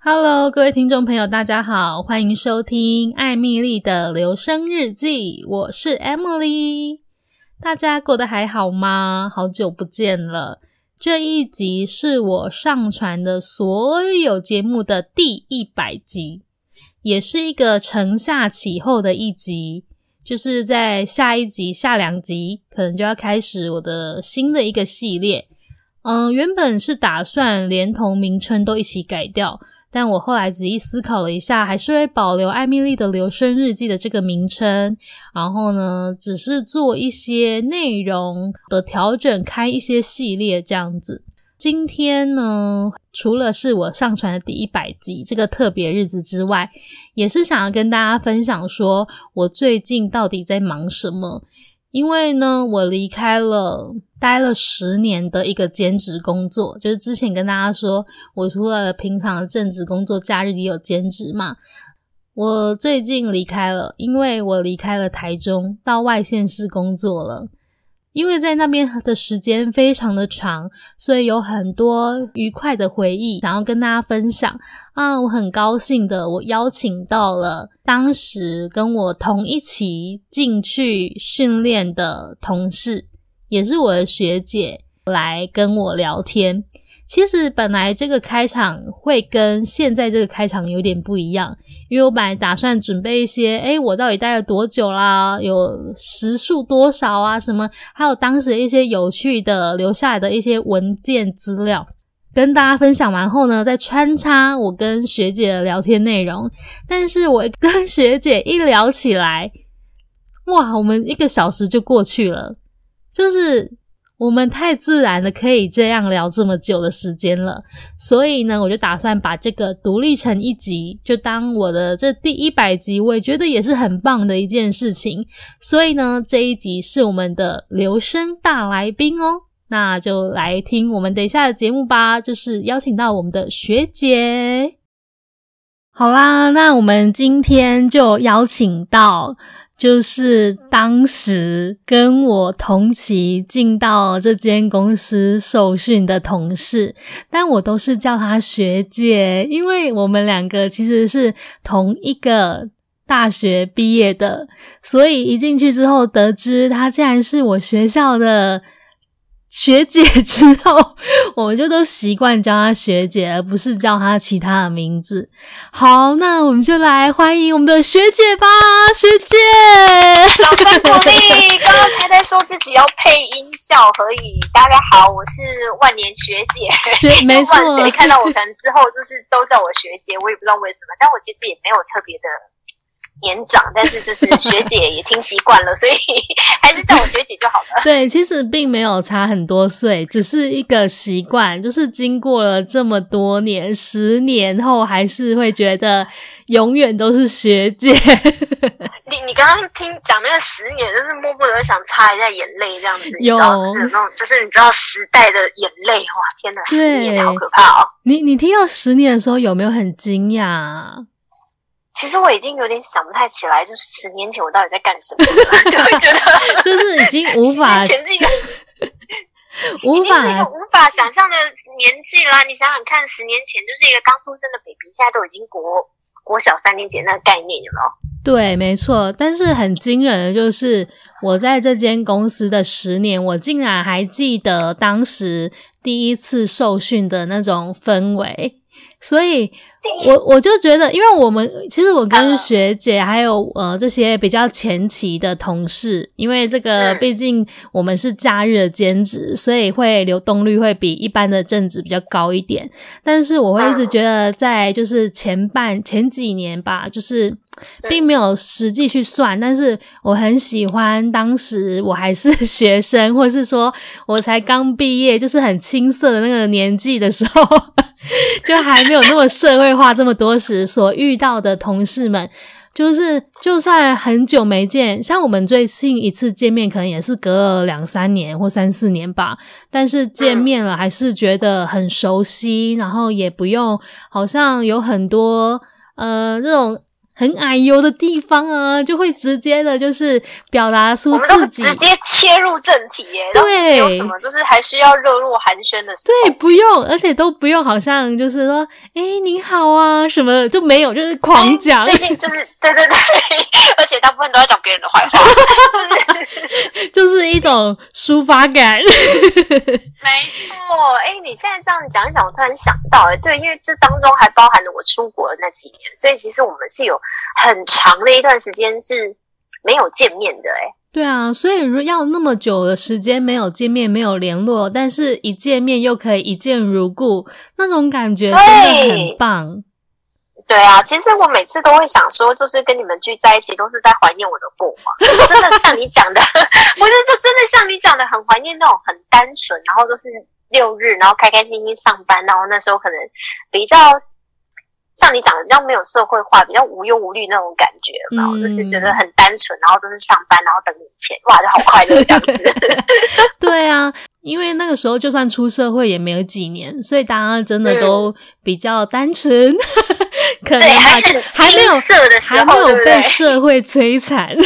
Hello，各位听众朋友，大家好，欢迎收听艾蜜莉的留声日记，我是 Emily。大家过得还好吗？好久不见了。这一集是我上传的所有节目的第一百集，也是一个承下启后的一集。就是在下一集、下两集，可能就要开始我的新的一个系列。嗯，原本是打算连同名称都一起改掉。但我后来仔细思考了一下，还是会保留艾米莉的留声日记的这个名称，然后呢，只是做一些内容的调整，开一些系列这样子。今天呢，除了是我上传的第一百集这个特别日子之外，也是想要跟大家分享说我最近到底在忙什么。因为呢，我离开了待了十年的一个兼职工作，就是之前跟大家说，我除了平常的正职工作，假日也有兼职嘛。我最近离开了，因为我离开了台中，到外县市工作了。因为在那边的时间非常的长，所以有很多愉快的回忆想要跟大家分享啊！我很高兴的，我邀请到了当时跟我同一期进去训练的同事，也是我的学姐，来跟我聊天。其实本来这个开场会跟现在这个开场有点不一样，因为我本来打算准备一些，诶，我到底待了多久啦？有时数多少啊？什么？还有当时一些有趣的留下来的一些文件资料，跟大家分享完后呢，再穿插我跟学姐的聊天内容。但是我跟 学姐一聊起来，哇，我们一个小时就过去了，就是。我们太自然的可以这样聊这么久的时间了，所以呢，我就打算把这个独立成一集，就当我的这第一百集，我也觉得也是很棒的一件事情。所以呢，这一集是我们的留声大来宾哦，那就来听我们等一下的节目吧，就是邀请到我们的学姐。好啦，那我们今天就邀请到。就是当时跟我同期进到这间公司受训的同事，但我都是叫她学姐，因为我们两个其实是同一个大学毕业的，所以一进去之后得知她竟然是我学校的。学姐之后，我们就都习惯叫她学姐，而不是叫她其他的名字。好，那我们就来欢迎我们的学姐吧，学姐，掌声鼓励。刚刚才在说自己要配音效，可以。大家好，我是万年学姐，学 没错。谁看到我可能之后就是都叫我学姐，我也不知道为什么，但我其实也没有特别的。年长，但是就是学姐也听习惯了，所以 还是叫我学姐就好了。对，其实并没有差很多岁，只是一个习惯。就是经过了这么多年，十年后还是会觉得永远都是学姐。你你刚刚听讲那个十年，就是默默的想擦一下眼泪这样子，有，你知道就是那种，就是你知道时代的眼泪，哇，天哪，十年好可怕哦！你你听到十年的时候有没有很惊讶？其实我已经有点想不太起来，就是十年前我到底在干什么了，就会觉得 就是已经无法前 是一个无法是一个无法想象的年纪啦。你想想看，十年前就是一个刚出生的 baby，现在都已经国国小三年级那个概念，有没有？对，没错。但是很惊人的就是，我在这间公司的十年，我竟然还记得当时第一次受训的那种氛围，所以。我我就觉得，因为我们其实我跟学姐还有呃这些比较前期的同事，因为这个毕竟我们是假日的兼职，所以会流动率会比一般的正职比较高一点。但是我会一直觉得，在就是前半前几年吧，就是并没有实际去算，但是我很喜欢当时我还是学生，或是说我才刚毕业，就是很青涩的那个年纪的时候。就还没有那么社会化这么多时，所遇到的同事们，就是就算很久没见，像我们最近一次见面，可能也是隔了两三年或三四年吧，但是见面了还是觉得很熟悉，然后也不用好像有很多呃这种很矮油的地方啊，就会直接的，就是表达出自己。直接切入正题耶，对，有什么就是还需要热络寒暄的时候。对，不用，而且都不用，好像就是说，哎，你好啊，什么就没有，就是狂讲。最近就是，对对对，而且大部分都要讲别人的坏话，就是一种抒发感。没错，哎，你现在这样讲一讲，我突然想到，哎，对，因为这当中还包含了我出国的那几年，所以其实我们是有。很长的一段时间是没有见面的，欸，诶对啊，所以如要那么久的时间没有见面、没有联络，但是一见面又可以一见如故，那种感觉真的很棒。对啊，其实我每次都会想说，就是跟你们聚在一起，都是在怀念我的过往。真的像你讲的，不是，就真的像你讲的，很怀念那种很单纯，然后都是六日，然后开开心心上班，然后那时候可能比较。像你讲的，比较没有社会化，比较无忧无虑那种感觉，然后、嗯、就是觉得很单纯，然后就是上班，然后等钱，哇，就好快乐这样子。对啊，因为那个时候就算出社会也没有几年，所以大家真的都比较单纯，嗯、可能还还没有还没有被社会摧残，对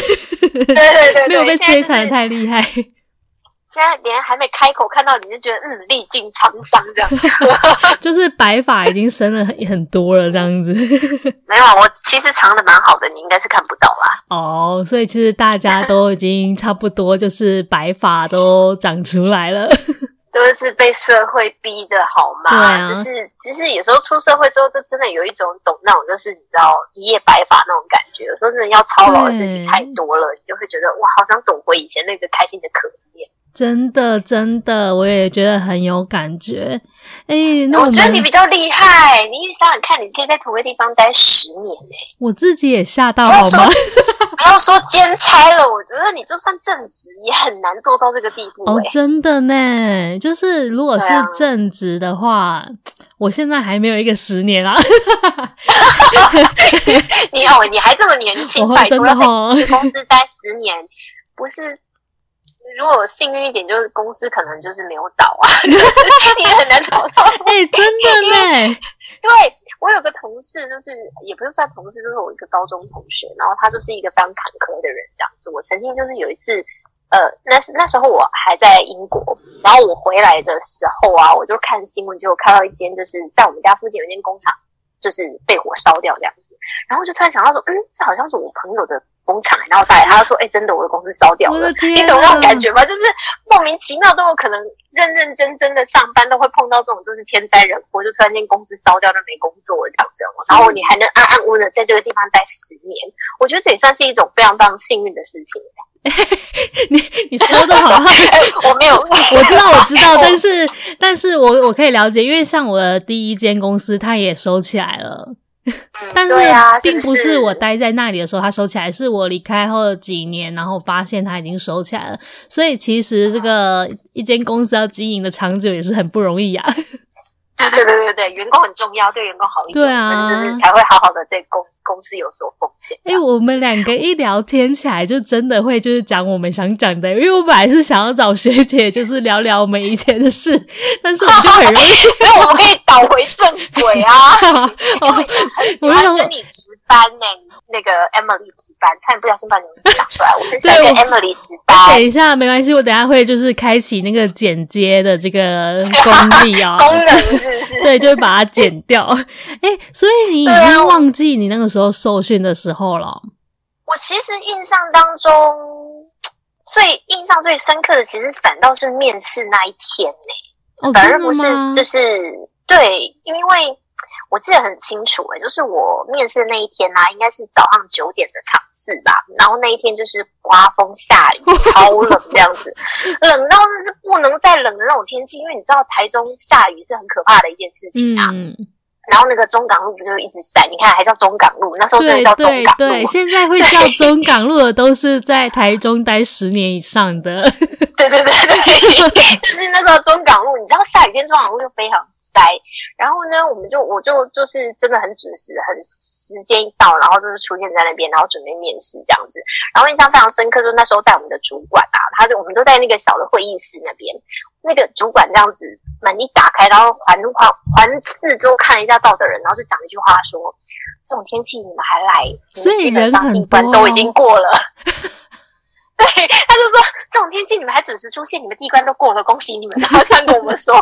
对对，对，没有被摧残太厉害。现在连还没开口看到你就觉得嗯，历尽沧桑这样子，就是白发已经生了很很多了这样子。没有，我其实藏的蛮好的，你应该是看不到啦。哦，所以其实大家都已经差不多，就是白发都长出来了。都是被社会逼的好吗？对啊，就是其实有时候出社会之后，就真的有一种懂那种，就是你知道一夜白发那种感觉。有时候真的要操劳的事情太多了，你就会觉得哇，好想躲回以前那个开心的可怜。真的，真的，我也觉得很有感觉。哎，那我，我觉得你比较厉害。你想想看，你可以在同个地方待十年诶。我自己也吓到，好吗？不要说兼差了，我觉得你就算正职也很难做到这个地步。哦，真的呢，就是如果是正职的话，啊、我现在还没有一个十年啊。你哦，你还这么年轻，拜托在公司待十年，不是？如果幸运一点，就是公司可能就是没有倒啊，你也很难找到。哎、欸，真的呢。对，我有个同事，就是也不是算同事，就是我一个高中同学，然后他就是一个非常坎坷的人，这样子。我曾经就是有一次，呃，那是那时候我还在英国，然后我回来的时候啊，我就看新闻，就有看到一间就是在我们家附近有一间工厂，就是被火烧掉这样子，然后就突然想到说，嗯，这好像是我朋友的。工厂，然后带他说：“哎、欸，真的，我的公司烧掉了。你懂那种感觉吗？就是莫名其妙都有可能认认真真的上班，都会碰到这种就是天灾人祸，就突然间公司烧掉，就没工作这样子。然后你还能安安稳稳的在这个地方待十年，我觉得这也算是一种非常非常幸运的事情。你你说的好，我没有，我知道，我知道，但是但是我我可以了解，因为像我的第一间公司，它也收起来了。”但是并不是我待在那里的时候，他收起来，是我离开后几年，然后发现他已经收起来了。所以其实这个一间公司要经营的长久也是很不容易呀。对对对对对，员工很重要，对员工好一点，对啊，就是才会好好的对公公司有所贡献。哎、欸，我们两个一聊天起来，就真的会就是讲我们想讲的。因为我本来是想要找学姐，就是聊聊我们以前的事，但是我们就很容易，因为我们可以倒回正轨啊。我很喜欢跟你值班呢、欸。那个 Emily 值班，差点不小心把你们讲出来。我很喜欢跟 Emily 值班。等一下，没关系，我等一下会就是开启那个剪接的这个功力啊，功能是不是？对，就会把它剪掉。哎、欸，所以你已经忘记你那个时候受训的时候了。我其实印象当中最印象最深刻的，其实反倒是面试那一天呢、欸，哦、反而不是就是对，因为。我记得很清楚诶，就是我面试的那一天呐、啊，应该是早上九点的场次吧。然后那一天就是刮风下雨，超冷 这样子，冷到那是不能再冷的那种天气。因为你知道台中下雨是很可怕的一件事情啊。嗯、然后那个中港路不就一直塞？你看还叫中港路，那时候真的叫中港路。对，对，对，现在会叫中港路的都是在台中待十年以上的。对对对对，就是那时候中港路，你知道下雨天中港路就非常塞，然后呢，我们就我就就是真的很准时，很时间一到，然后就是出现在那边，然后准备面试这样子。然后印象非常深刻，就那时候带我们的主管啊，他就我们都在那个小的会议室那边，那个主管这样子门一打开，然后环环环四周看了一下到的人，然后就讲一句话说：“这种天气你们还来，所以基本上一关都已经过了。”对，他就说这种天气你们还准时出现，你们第一关都过了，恭喜你们！然后这样跟我们说，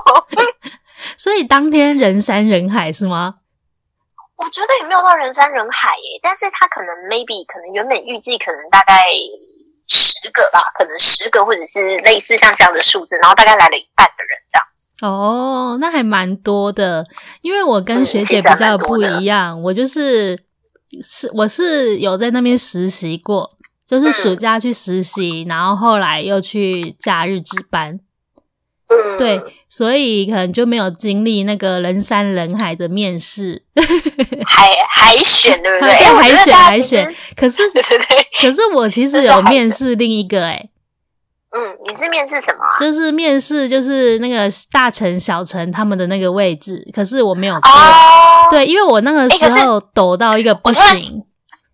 所以当天人山人海是吗？我觉得也没有到人山人海耶，但是他可能 maybe 可能原本预计可能大概十个吧，可能十个或者是类似像这样的数字，然后大概来了一半的人这样。哦，那还蛮多的，因为我跟学姐比较不一样，嗯、我就是是我是有在那边实习过。就是暑假去实习，嗯、然后后来又去假日值班，嗯，对，所以可能就没有经历那个人山人海的面试，海海选对不对？海选海选，可是 对对对，可是我其实有面试另一个诶、欸、嗯，你是面试什么啊？就是面试就是那个大成小成他们的那个位置，可是我没有过，哦、对，因为我那个时候抖到一个不行。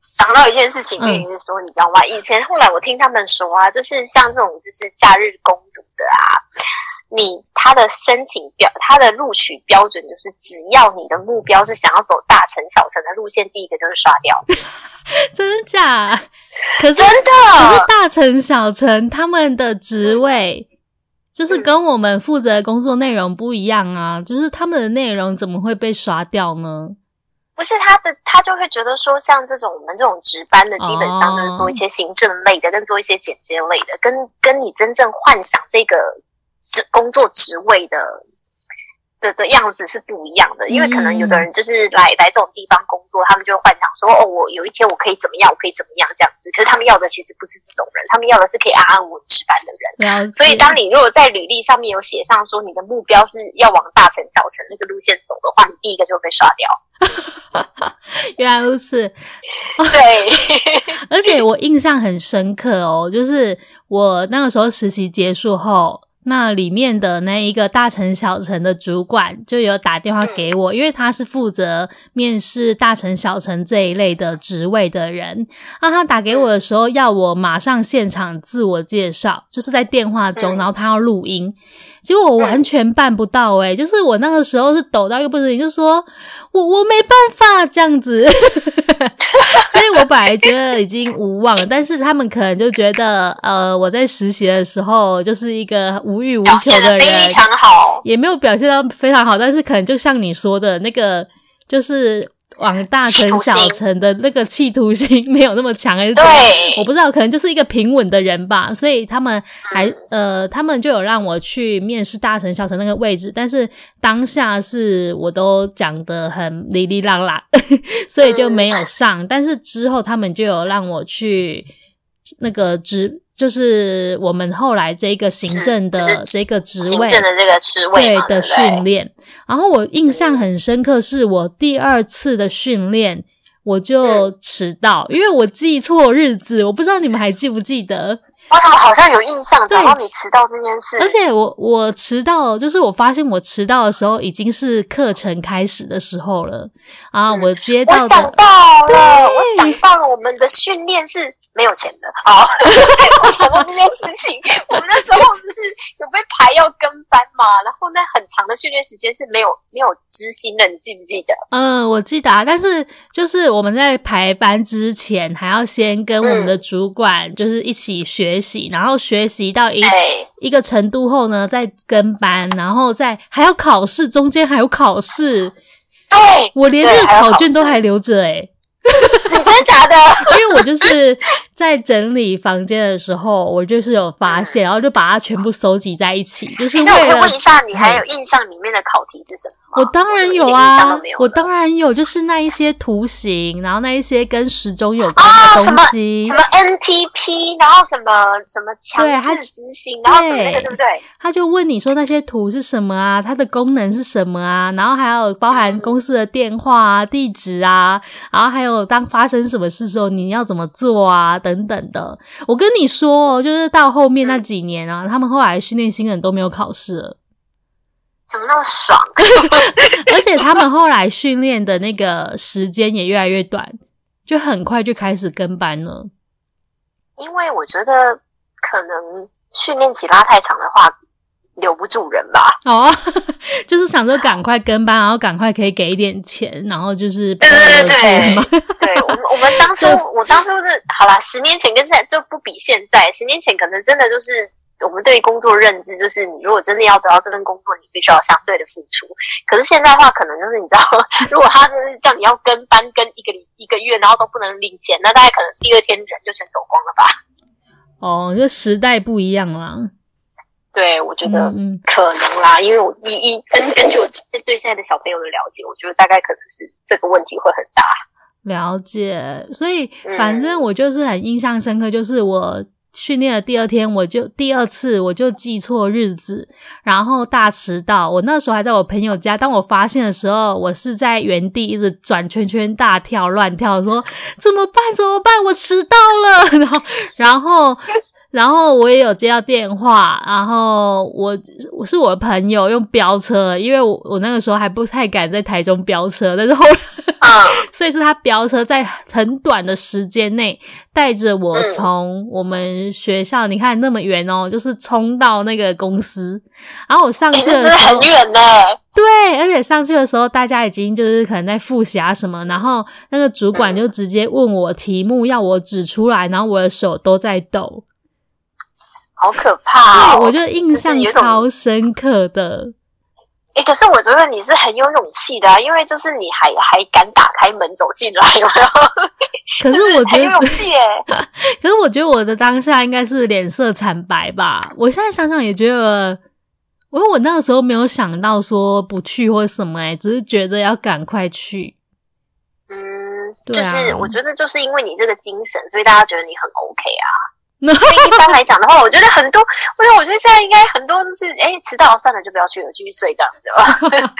想到一件事情，跟你是说，你知道吗？以前后来我听他们说啊，就是像这种就是假日攻读的啊，你他的申请标，他的录取标准就是，只要你的目标是想要走大城小城的路线，第一个就是刷掉。真的假？可是真的，可是大城小城他们的职位就是跟我们负责的工作内容不一样啊，就是他们的内容怎么会被刷掉呢？不是他的，他就会觉得说，像这种我们这种值班的，基本上就是做一些行政类的，跟做一些剪接类的，跟跟你真正幻想这个职工作职位的。的的样子是不一样的，因为可能有的人就是来、嗯、来这种地方工作，他们就会幻想说，哦，我有一天我可以怎么样，我可以怎么样这样子。可是他们要的其实不是这种人，他们要的是可以安安稳稳值班的人。所以，当你如果在履历上面有写上说你的目标是要往大城小城那个路线走的话，你第一个就会被刷掉。原来如此，对。而且我印象很深刻哦，就是我那个时候实习结束后。那里面的那一个大城小城的主管就有打电话给我，因为他是负责面试大城小城这一类的职位的人。那他打给我的时候，要我马上现场自我介绍，就是在电话中，然后他要录音。结果我完全办不到诶、欸、就是我那个时候是抖到一个不行，就说我我没办法这样子，所以我本来觉得已经无望了，但是他们可能就觉得呃我在实习的时候就是一个无欲无求的人，非常好，也没有表现到非常好，但是可能就像你说的那个就是。往大城小城的那个企图心 没有那么强，还是怎么？对，我不知道，可能就是一个平稳的人吧。所以他们还、嗯、呃，他们就有让我去面试大城小城那个位置，但是当下是我都讲得很哩哩啦啦，所以就没有上。嗯、但是之后他们就有让我去那个职。就是我们后来这个行政的这个职位，行政的这个职位对的训练。然后我印象很深刻，是我第二次的训练，我就迟到，因为我记错日子，我不知道你们还记不记得？我怎么好像有印象，然后你迟到这件事。而且我我迟到，就是我发现我迟到的时候已经是课程开始的时候了啊！我接到，我想到了，我想到了，我们的训练是。没有钱的，好，我想到这件事情，我们那时候不是有被排要跟班嘛，然后那很长的训练时间是没有没有知心的，你记不记得？嗯，我记得啊，但是就是我们在排班之前，还要先跟我们的主管就是一起学习，嗯、然后学习到一、欸、一个程度后呢，再跟班，然后再还要考试，中间还有考试，对，我连那个考卷都还留着哎、欸 你真的假的？因为我就是在整理房间的时候，我就是有发现，然后就把它全部收集在一起，就是为了。那我可以问一下，你还有印象里面的考题是什么吗？我当然有啊，我当然有，就是那一些图形，然后那一些跟时钟有关的东西，啊、什么什么 NTP，然后什么什么强制执行，然后什么那个对不对？他就问你说那些图是什么啊？它的功能是什么啊？然后还有包含公司的电话啊、地址啊，然后还有当发生什么事的时候你要怎么做啊等等的。我跟你说，就是到后面那几年啊，嗯、他们后来训练新人都没有考试了。怎么那么爽？而且他们后来训练的那个时间也越来越短，就很快就开始跟班了。因为我觉得可能训练期拉太长的话，留不住人吧。哦，就是想说赶快跟班，然后赶快可以给一点钱，然后就是对对对对，对我们我们当初 我当初是好啦，十年前跟现在就不比现在，十年前可能真的就是。我们对于工作认知就是，你如果真的要得到这份工作，你必须要相对的付出。可是现在的话，可能就是你知道，如果他就是叫你要跟班跟一个一个月，然后都不能领钱，那大概可能第二天人就全走光了吧？哦，这时代不一样了。对，我觉得可能啦，嗯嗯，因为我一一根根据我对现在的小朋友的了解，我觉得大概可能是这个问题会很大。了解，所以反正我就是很印象深刻，就是我。训练的第二天，我就第二次我就记错日子，然后大迟到。我那时候还在我朋友家，当我发现的时候，我是在原地一直转圈圈、大跳乱跳，说怎么办？怎么办？我迟到了。然后，然后，然后我也有接到电话，然后我我是我的朋友用飙车，因为我我那个时候还不太敢在台中飙车，但是后 所以是他飙车在很短的时间内带着我从我们学校，嗯、你看那么远哦，就是冲到那个公司。然后我上去的 时候，欸、很远呢。对，而且上去的时候，大家已经就是可能在复习啊什么，然后那个主管就直接问我题目，要我指出来，然后我的手都在抖，好可怕哦！我就印象超深刻的。哎、欸，可是我觉得你是很有勇气的啊，因为就是你还还敢打开门走进来，有没有？可是我觉得很有勇气耶。可是我觉得我的当下应该是脸色惨白吧。我现在想想也觉得，因为我那个时候没有想到说不去或什么，哎，只是觉得要赶快去。嗯，就是我觉得就是因为你这个精神，所以大家觉得你很 OK 啊。所以一般来讲的话，我觉得很多，我觉得我觉得现在应该很多都是，哎，迟到了算了，就不要去了，继续睡这样子吧。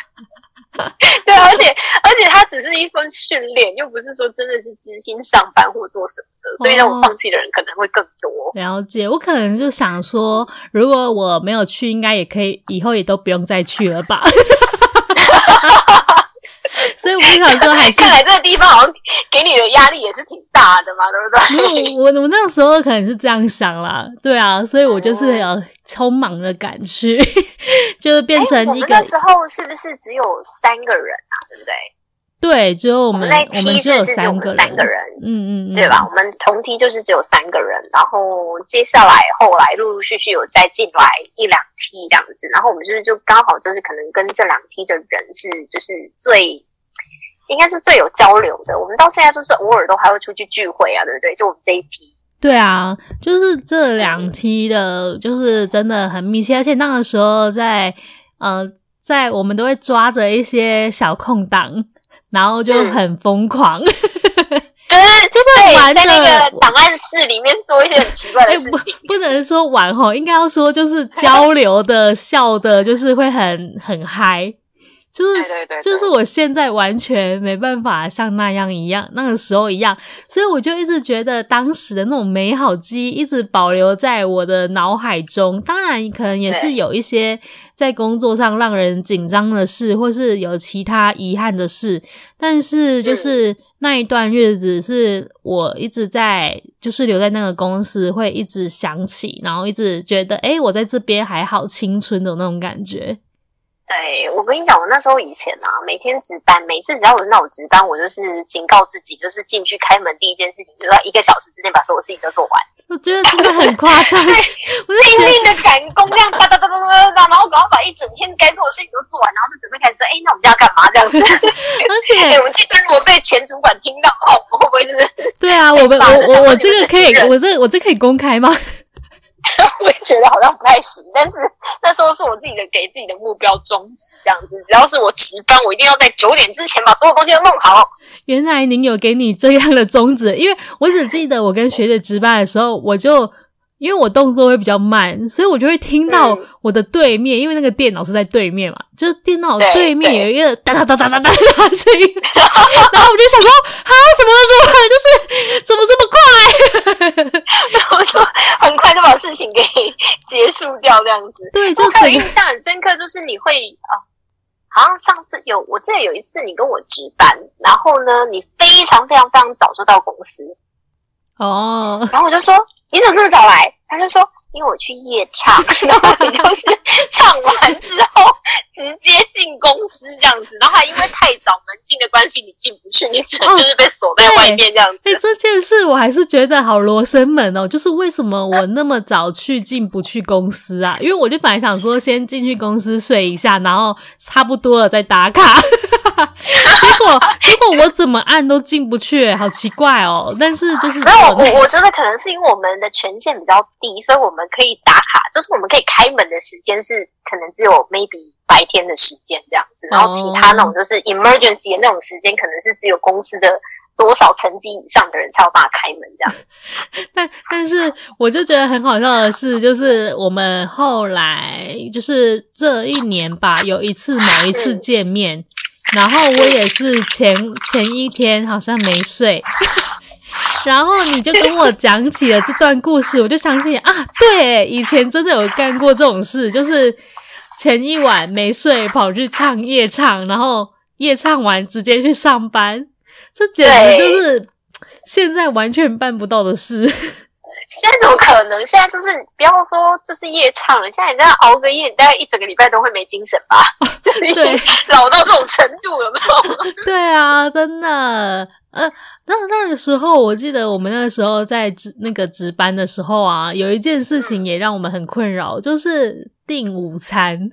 对，而且而且它只是一份训练，又不是说真的是知心上班或做什么的，所以让我放弃的人可能会更多。了解，我可能就想说，如果我没有去，应该也可以，以后也都不用再去了吧。所以我就想说，还是 看来这个地方好像给你的压力也是挺大的嘛，对不对？我我那个时候可能是这样想啦，对啊，所以我就是有匆忙的赶去，就是变成一个。那时候是不是只有三个人啊？对不对？对，只有我们，我们，我们只有三个人，三个人，嗯嗯，对吧？我们同梯就是只有三个人，然后接下来后来陆陆续续有再进来一两梯这样子，然后我们就是就刚好就是可能跟这两梯的人是就是最。应该是最有交流的。我们到现在就是偶尔都还会出去聚会啊，对不对？就我们这一批。对啊，就是这两期的，就是真的很密切。而且那个时候在呃，在我们都会抓着一些小空档，然后就很疯狂，就是就是玩在那个档案室里面做一些很奇怪的事情。不，不能说玩吼，应该要说就是交流的、笑的，就是会很很嗨。就是就是我现在完全没办法像那样一样，那个时候一样，所以我就一直觉得当时的那种美好记忆一直保留在我的脑海中。当然，可能也是有一些在工作上让人紧张的事，或是有其他遗憾的事，但是就是那一段日子是我一直在，就是留在那个公司会一直想起，然后一直觉得，诶，我在这边还好青春的那种感觉。对，我跟你讲，我那时候以前啊，每天值班，每次只要轮到我值班，我就是警告自己，就是进去开门第一件事情，就是要一个小时之内把所有事情都做完。我觉得真的很夸张，命的赶工，这样哒哒哒哒哒哒，然后赶快把一整天该做的事情都做完，然后就准备开始说，哎，那我们今天要干嘛？这样子。而且，哎，我记得如果被前主管听到，哦，我会不会就是？对啊，我们我我我这个可以，我这我这可以公开吗？我也觉得好像不太行，但是那时候是我自己的给自己的目标终止，这样子，只要是我值班，我一定要在九点之前把所有东西都弄好。原来您有给你这样的宗旨，因为我只记得我跟学姐值班的时候，我就。因为我动作会比较慢，所以我就会听到我的对面，嗯、因为那个电脑是在对面嘛，就是电脑对面有一个哒哒哒哒哒哒的声音，然后我就想说，啊，什么怎么就是怎么这么快？然后就很快就把事情给结束掉，这样子。对，就我还有印象很深刻，就是你会啊，好像上次有，我记得有一次你跟我值班，然后呢，你非常非常非常早就到公司哦，然后我就说。你怎么这么早来？他就说，因为我去夜唱，然后你就是唱完之后直接进公司这样子，然后还因为太早门禁的关系，你进不去，你只能就是被锁在外面这样子。哎、哦欸，这件事我还是觉得好罗生门哦，就是为什么我那么早去进不去公司啊？因为我就本来想说先进去公司睡一下，然后差不多了再打卡。结果结果我怎么按都进不去，好奇怪哦！但是就是没有我，我觉得可能是因为我们的权限比较低，所以我们可以打卡，就是我们可以开门的时间是可能只有 maybe 白天的时间这样子，然后其他那种就是 emergency 的那种时间，可能是只有公司的多少层级以上的人才有办法开门这样。但但是我就觉得很好笑的是，就是我们后来就是这一年吧，有一次某一次见面。然后我也是前前一天好像没睡，然后你就跟我讲起了这段故事，我就相信啊，对，以前真的有干过这种事，就是前一晚没睡跑去唱夜唱，然后夜唱完直接去上班，这简直就是现在完全办不到的事。现在怎么可能？现在就是不要说就是夜唱了，现在你这样熬个夜，你大概一整个礼拜都会没精神吧？已经老到这种程度了，有没有？对啊，真的。呃，那那个时候，我记得我们那个时候在值那个值班的时候啊，有一件事情也让我们很困扰，就是订午餐。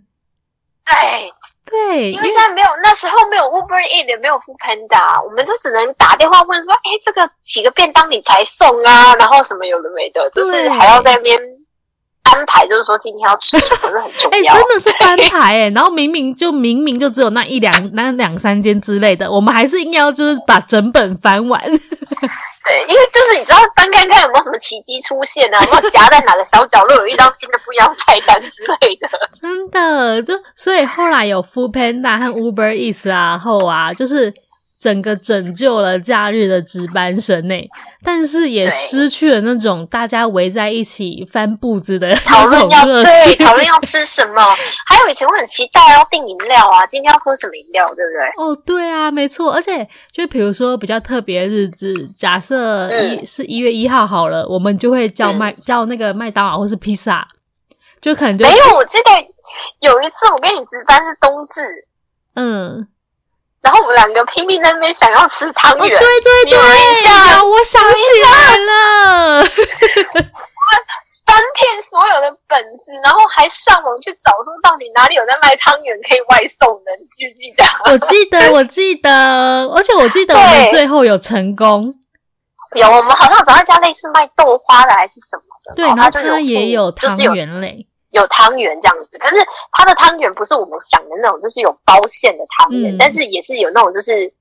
对。对，因为现在没有，那时候没有 Uber Eats 也没有 Foodpanda，我们就只能打电话问说，哎，这个几个便当你才送啊？然后什么有的没的，就是还要在那边安排，就是说今天要吃什么是很重要。哎，真的是翻牌哎，然后明明就明明就只有那一两那两三间之类的，我们还是硬要就是把整本翻完。因为就是你知道翻看看有没有什么奇迹出现啊，有没有夹在哪个小角落有遇到新的不一样菜单之类的。真的，就所以后来有 Foodpanda 和 Uber Eats 啊后啊，就是。整个拯救了假日的值班生呢，但是也失去了那种大家围在一起翻布子的讨论要对讨论要吃什么，还有以前我很期待要订饮料啊，今天要喝什么饮料，对不对？哦，对啊，没错，而且就比如说比较特别的日子，假设一、嗯、是一月一号好了，我们就会叫麦、嗯、叫那个麦当劳或是披萨，就可能就没有。我记得有一次我跟你值班是冬至，嗯。然后我们两个拼命在那边想要吃汤圆，哦、对对对，一下我想起来了，翻遍所有的本子，然后还上网去找说到底哪里有在卖汤圆可以外送的，你记不记得？我记得，我记得，而且我记得我们最后有成功，有我们好像找到一家类似卖豆花的还是什么的，对，然后它也有汤圆类。有汤圆这样子，可是它的汤圆不是我们想的那种，就是有包馅的汤圆，嗯、但是也是有那种，就是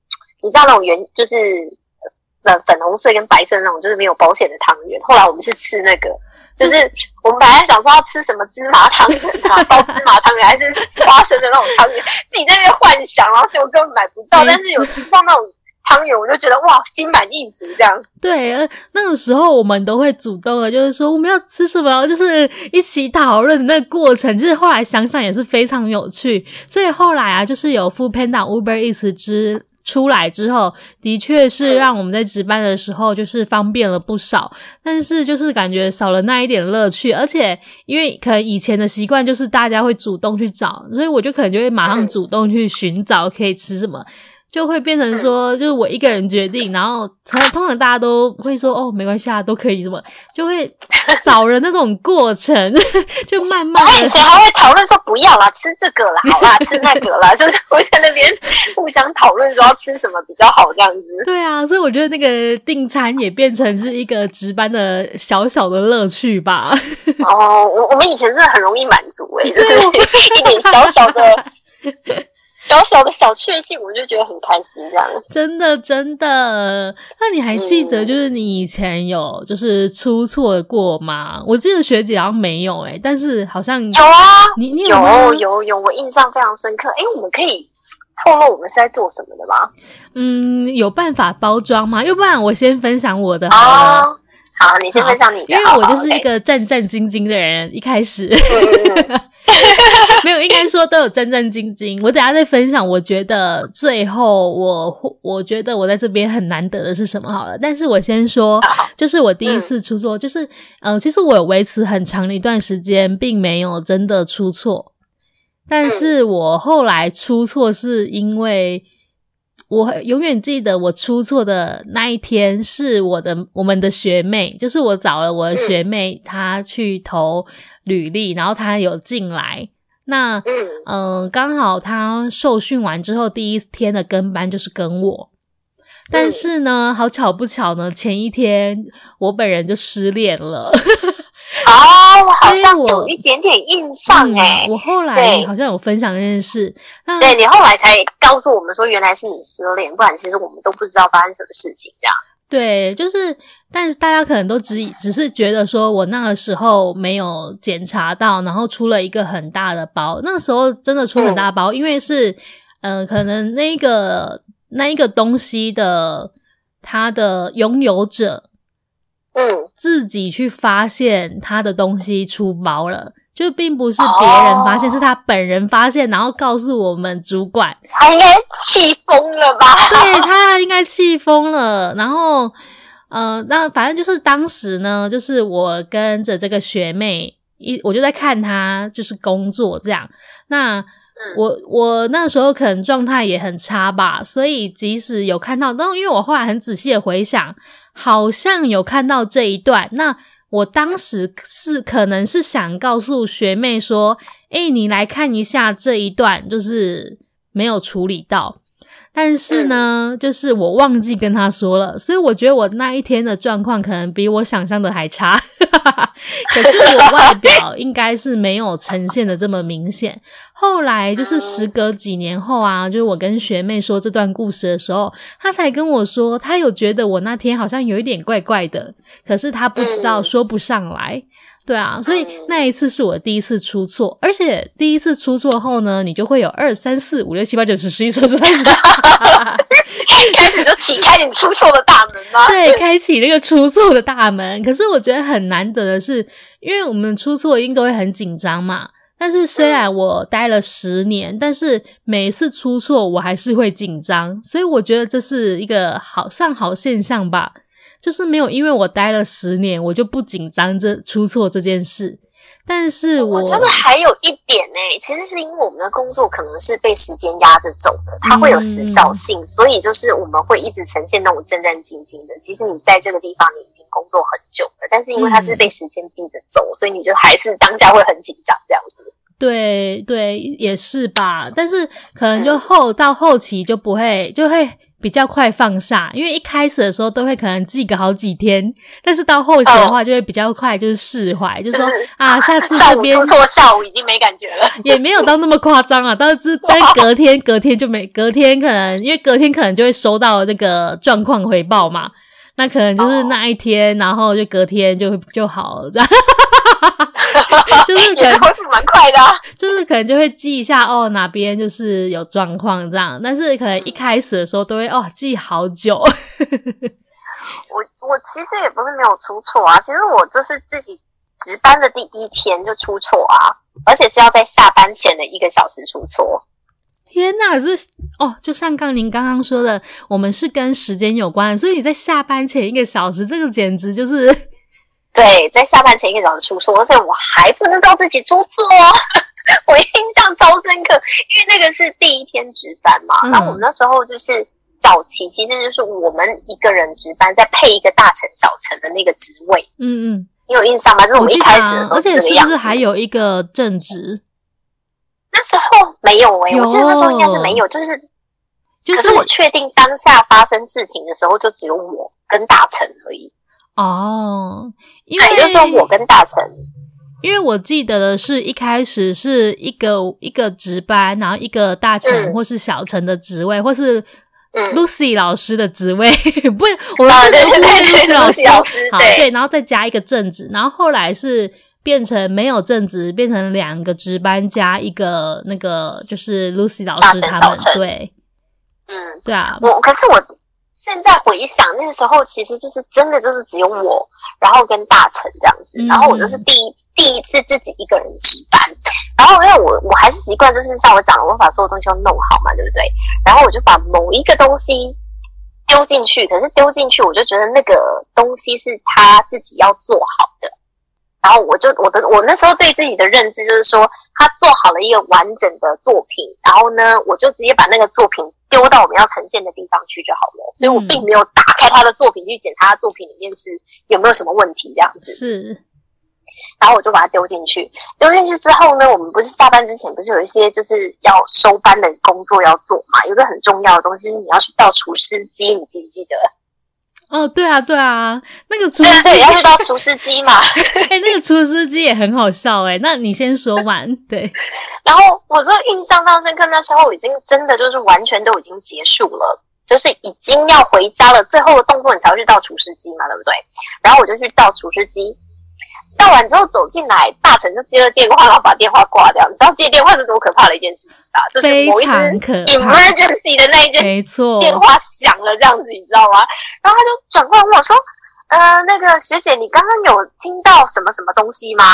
你知道那种圆，就是呃粉红色跟白色那种，就是没有包馅的汤圆。后来我们是吃那个，就是我们本来想说要吃什么芝麻汤圆啊，包芝麻汤圆还是吃花生的那种汤圆，自己在那边幻想，然后结果根本买不到，但是有吃到那种。汤圆，我就觉得哇，心满意足这样。对，呃，那个时候我们都会主动的，就是说我们要吃什么，就是一起讨论的那个过程。就是后来想想也是非常有趣。所以后来啊，就是有 Foodpanda、Uber Eats 之出来之后，的确是让我们在值班的时候就是方便了不少。但是就是感觉少了那一点乐趣，而且因为可能以前的习惯就是大家会主动去找，所以我就可能就会马上主动去寻找可以吃什么。就会变成说，就是我一个人决定，然后通常大家都会说哦，没关系啊，都可以什么，就会少了那种过程，就慢慢的。以前还会讨论说不要啦，吃这个啦，好啦，吃那个啦，就是会在那边互相讨论说要吃什么比较好这样子。对啊，所以我觉得那个订餐也变成是一个值班的小小的乐趣吧。哦，我我们以前真的很容易满足诶、欸，就是一点小小的。小小的小确幸，我就觉得很开心，这样。真的真的，那你还记得就是你以前有就是出错过吗？嗯、我记得学姐好像没有哎、欸，但是好像有啊，你你有有有有，我印象非常深刻。哎、欸，我们可以透露我们是在做什么的吗？嗯，有办法包装吗？要不然我先分享我的好了。哦、好，你先分享你的，因为我就是一个战战兢兢的人，一开始。嗯 没有，应该说都有战战兢兢。我等下再分享。我觉得最后我我觉得我在这边很难得的是什么好了。但是我先说，就是我第一次出错，就是嗯、呃，其实我有维持很长的一段时间，并没有真的出错。但是我后来出错，是因为我永远记得我出错的那一天是我的我们的学妹，就是我找了我的学妹，她去投。履历，然后她有进来，那嗯，刚、呃、好她受训完之后第一天的跟班就是跟我，但是呢，嗯、好巧不巧呢，前一天我本人就失恋了。哦，我好像有一点点印象哎、嗯，我后来好像有分享这件事，那对你后来才告诉我们说原来是你失恋，不然其实我们都不知道发生什么事情这样。对，就是，但是大家可能都只只是觉得说我那个时候没有检查到，然后出了一个很大的包。那个时候真的出很大包，嗯、因为是，呃，可能那个那一个东西的它的拥有者，嗯，自己去发现他的东西出包了。就并不是别人发现，哦、是他本人发现，然后告诉我们主管，他应该气疯了吧？对，他应该气疯了。然后，呃，那反正就是当时呢，就是我跟着这个学妹一，我就在看她就是工作这样。那、嗯、我我那时候可能状态也很差吧，所以即使有看到，但因为我后来很仔细的回想，好像有看到这一段。那我当时是可能是想告诉学妹说，诶，你来看一下这一段，就是没有处理到。但是呢，就是我忘记跟他说了，所以我觉得我那一天的状况可能比我想象的还差。可是我外表应该是没有呈现的这么明显。后来就是时隔几年后啊，就是我跟学妹说这段故事的时候，她才跟我说，她有觉得我那天好像有一点怪怪的，可是她不知道说不上来。对啊，所以那一次是我第一次出错，而且第一次出错后呢，你就会有二三四五六七八九十十一十二十三十四，开始就启开你出错的大门吗？对，开启那个出错的大门。可是我觉得很难得的是，因为我们出错一定都会很紧张嘛。但是虽然我待了十年，但是每一次出错我还是会紧张，所以我觉得这是一个好算好现象吧。就是没有，因为我待了十年，我就不紧张这出错这件事。但是我，我真的还有一点呢、欸，其实是因为我们的工作可能是被时间压着走的，它会有时效性，嗯、所以就是我们会一直呈现那种战战兢兢的。即使你在这个地方你已经工作很久了，但是因为它是被时间逼着走，嗯、所以你就还是当下会很紧张这样子。对对，也是吧。但是可能就后、嗯、到后期就不会，就会。比较快放下，因为一开始的时候都会可能记个好几天，但是到后期的话就会比较快，就是释怀，哦、就是说 啊，下次这边出错，下午已经没感觉了，也没有到那么夸张啊。但是 但是隔天隔天就没，隔天可能因为隔天可能就会收到那个状况回报嘛，那可能就是那一天，哦、然后就隔天就就好了这样。就是可能恢复蛮快的，啊，就是可能就会记一下哦，哪边就是有状况这样，但是可能一开始的时候都会哦记好久。我我其实也不是没有出错啊，其实我就是自己值班的第一天就出错啊，而且是要在下班前的一个小时出错。天呐，这哦，就像刚您刚刚说的，我们是跟时间有关，所以你在下班前一个小时，这个简直就是。对，在下班前一个小时出错，而且我还不知道自己出错。我印象超深刻，因为那个是第一天值班嘛。然后我们那时候就是早期，其实就是我们一个人值班，再配一个大成小成的那个职位。嗯嗯，你有印象吗？就是我们一开始的时候，而且是不是还有一个正职？那时候没有诶、欸，我记得那时候应该是没有，就是，就是、可是我确定当下发生事情的时候，就只有我跟大成而已。哦，因为就是说我跟大成。因为我记得的是一开始是一个一个值班，然后一个大成或是小成的职位，嗯、或是 Lucy 老师的职位，嗯、不，我们是 Lucy 老师，老师好对，对，然后再加一个正职，然后后来是变成没有正职，变成两个值班加一个那个就是 Lucy 老师他们，对，嗯，对啊，我可是我现在回想那个时候，其实就是真的就是只有我，然后跟大成这样子，然后我就是第一。嗯第一次自己一个人值班，然后因为我我还是习惯，就是像我讲的，我把所有东西都弄好嘛，对不对？然后我就把某一个东西丢进去，可是丢进去，我就觉得那个东西是他自己要做好的。然后我就我的我那时候对自己的认知就是说，他做好了一个完整的作品，然后呢，我就直接把那个作品丢到我们要呈现的地方去就好了。所以我并没有打开他的作品去检查他作品里面是有没有什么问题这样子。是。然后我就把它丢进去，丢进去之后呢，我们不是下班之前不是有一些就是要收班的工作要做嘛？有个很重要的东西，就是你要去倒厨师机，你记不记得？哦，对啊，对啊，那个厨师也要去倒除湿机嘛？哎、欸，那个厨师机也很好笑哎、欸。那你先说完，对。然后我这个印象当深刻，那时候已经真的就是完全都已经结束了，就是已经要回家了，最后的动作你才会去倒厨师机嘛，对不对？然后我就去倒厨师机。倒完之后走进来，大臣就接了电话，然后把电话挂掉。你知道接电话是多可怕的一件事情啊？就是某一次 emergency 的那一件，没错，电话响了这样子，你知道吗？然后他就转过来问我说：“呃，那个学姐，你刚刚有听到什么什么东西吗？”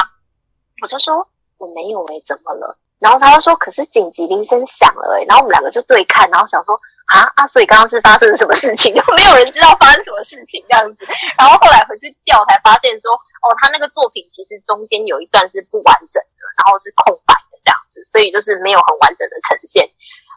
我就说：“我没有诶、欸，怎么了？”然后他就说：“可是紧急铃声响了诶、”然后我们两个就对看，然后想说。啊啊！所以刚刚是发生了什么事情？没有人知道发生什么事情这样子。然后后来回去调，才发现说，哦，他那个作品其实中间有一段是不完整的，然后是空白的这样子，所以就是没有很完整的呈现。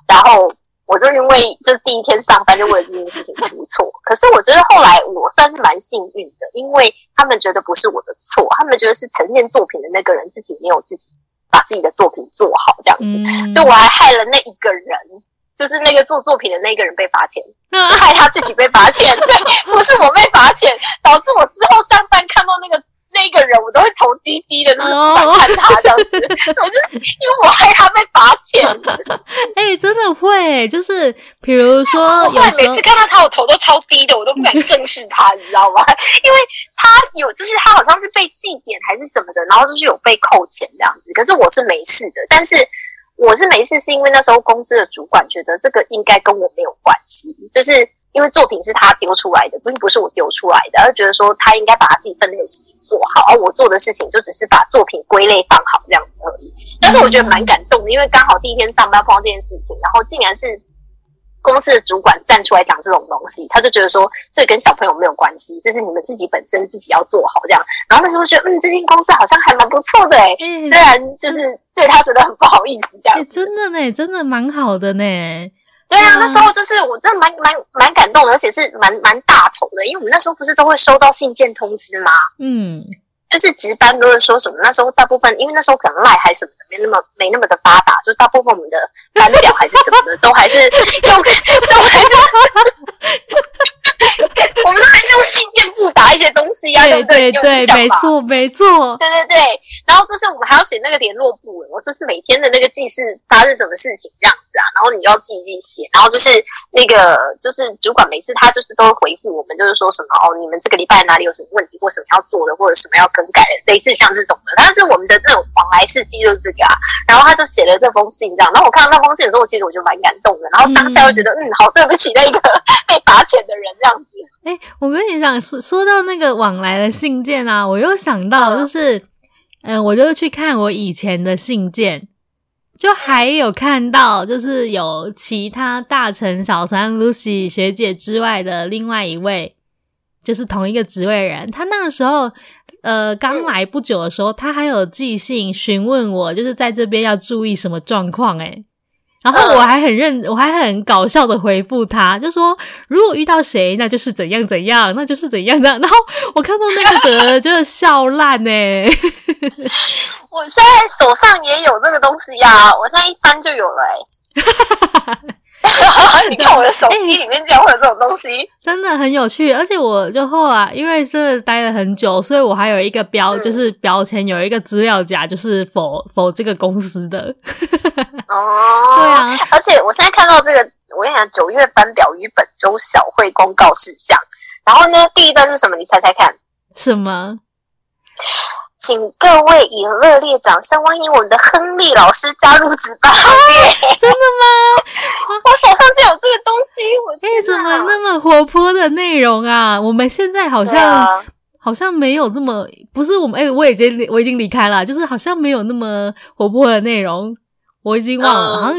然后我就因为这第一天上班就为了这件事情出错。可是我觉得后来我算是蛮幸运的，因为他们觉得不是我的错，他们觉得是呈现作品的那个人自己没有自己把自己的作品做好这样子，嗯、所以我还害了那一个人。就是那个做作品的那个人被罚钱，害他自己被罚钱，对，不是我被罚钱，导致我之后上班看到那个那个人，我都会头低低的，看他这样子，我就是因为我害他被罚钱。哎、欸，真的会，就是比如说有，每次看到他，我头都超低的，我都不敢正视他，你知道吗？因为他有，就是他好像是被记点还是什么的，然后就是有被扣钱这样子，可是我是没事的，但是。我是没事，是因为那时候公司的主管觉得这个应该跟我没有关系，就是因为作品是他丢出来的，并不是我丢出来的，而觉得说他应该把他自己分内的事情做好，而我做的事情就只是把作品归类放好这样子而已。但是我觉得蛮感动的，因为刚好第一天上班碰到这件事情，然后竟然是。公司的主管站出来讲这种东西，他就觉得说，这跟小朋友没有关系，这是你们自己本身自己要做好这样。然后那时候觉得，嗯，这间公司好像还蛮不错的诶、欸、虽然就是对他觉得很不好意思这样、欸。真的呢，真的蛮好的呢。对啊，那时候就是我真的蛮蛮蛮感动的，而且是蛮蛮大头的，因为我们那时候不是都会收到信件通知吗？嗯。就是值班都是说什么？那时候大部分，因为那时候可能赖还是什么的，没那么没那么的发达，就大部分我们的班表还是什么的，都还是都，都还是，我们都还是用信件簿打一些东西呀、啊，对对对，没错没错，对对对。然后就是我们还要写那个联络簿，我就是每天的那个记事发生什么事情这样子啊，然后你要记一记写，然后就是那个就是主管每次他就是都会回复我们，就是说什么哦，你们这个礼拜哪里有什么问题，或什么要做的，或者什么要更。改的类似像这种的，但是我们的那种往来事记就是这个啊。然后他就写了这封信，这样。然后我看到那封信的时候，其实我就蛮感动的。然后当下又觉得，嗯，嗯，好对不起那个 被罚钱的人这样子。哎、欸，我跟你讲，说说到那个往来的信件啊，我又想到，就是，嗯、呃，我就去看我以前的信件，就还有看到，就是有其他大成、小三、Lucy 学姐之外的另外一位，就是同一个职位人，他那个时候。呃刚来不久的时候，他还有寄信询问我，就是在这边要注意什么状况诶。然后我还很认，我还很搞笑的回复他，就说如果遇到谁，那就是怎样怎样，那就是怎样样。然后我看到那个得就是笑烂哎。我现在手上也有这个东西呀，我现在一翻就有了哎。你看我的手机里面竟然会有这种东西，欸，真的很有趣。而且我就后来因为真的待了很久，所以我还有一个标，嗯、就是标签有一个资料夹，就是否否这个公司的。哦，对啊。而且我现在看到这个，我跟你讲，九月班表与本周小会公告事项。然后呢，第一段是什么？你猜猜看。什么？请各位以热烈掌声欢迎我们的亨利老师加入值班行列。真的吗？我手上就有这个东西。我哎、欸，怎么那么活泼的内容啊？我们现在好像、啊、好像没有这么不是我们哎、欸，我已经我已经离开了，就是好像没有那么活泼的内容。我已经忘了，嗯、好像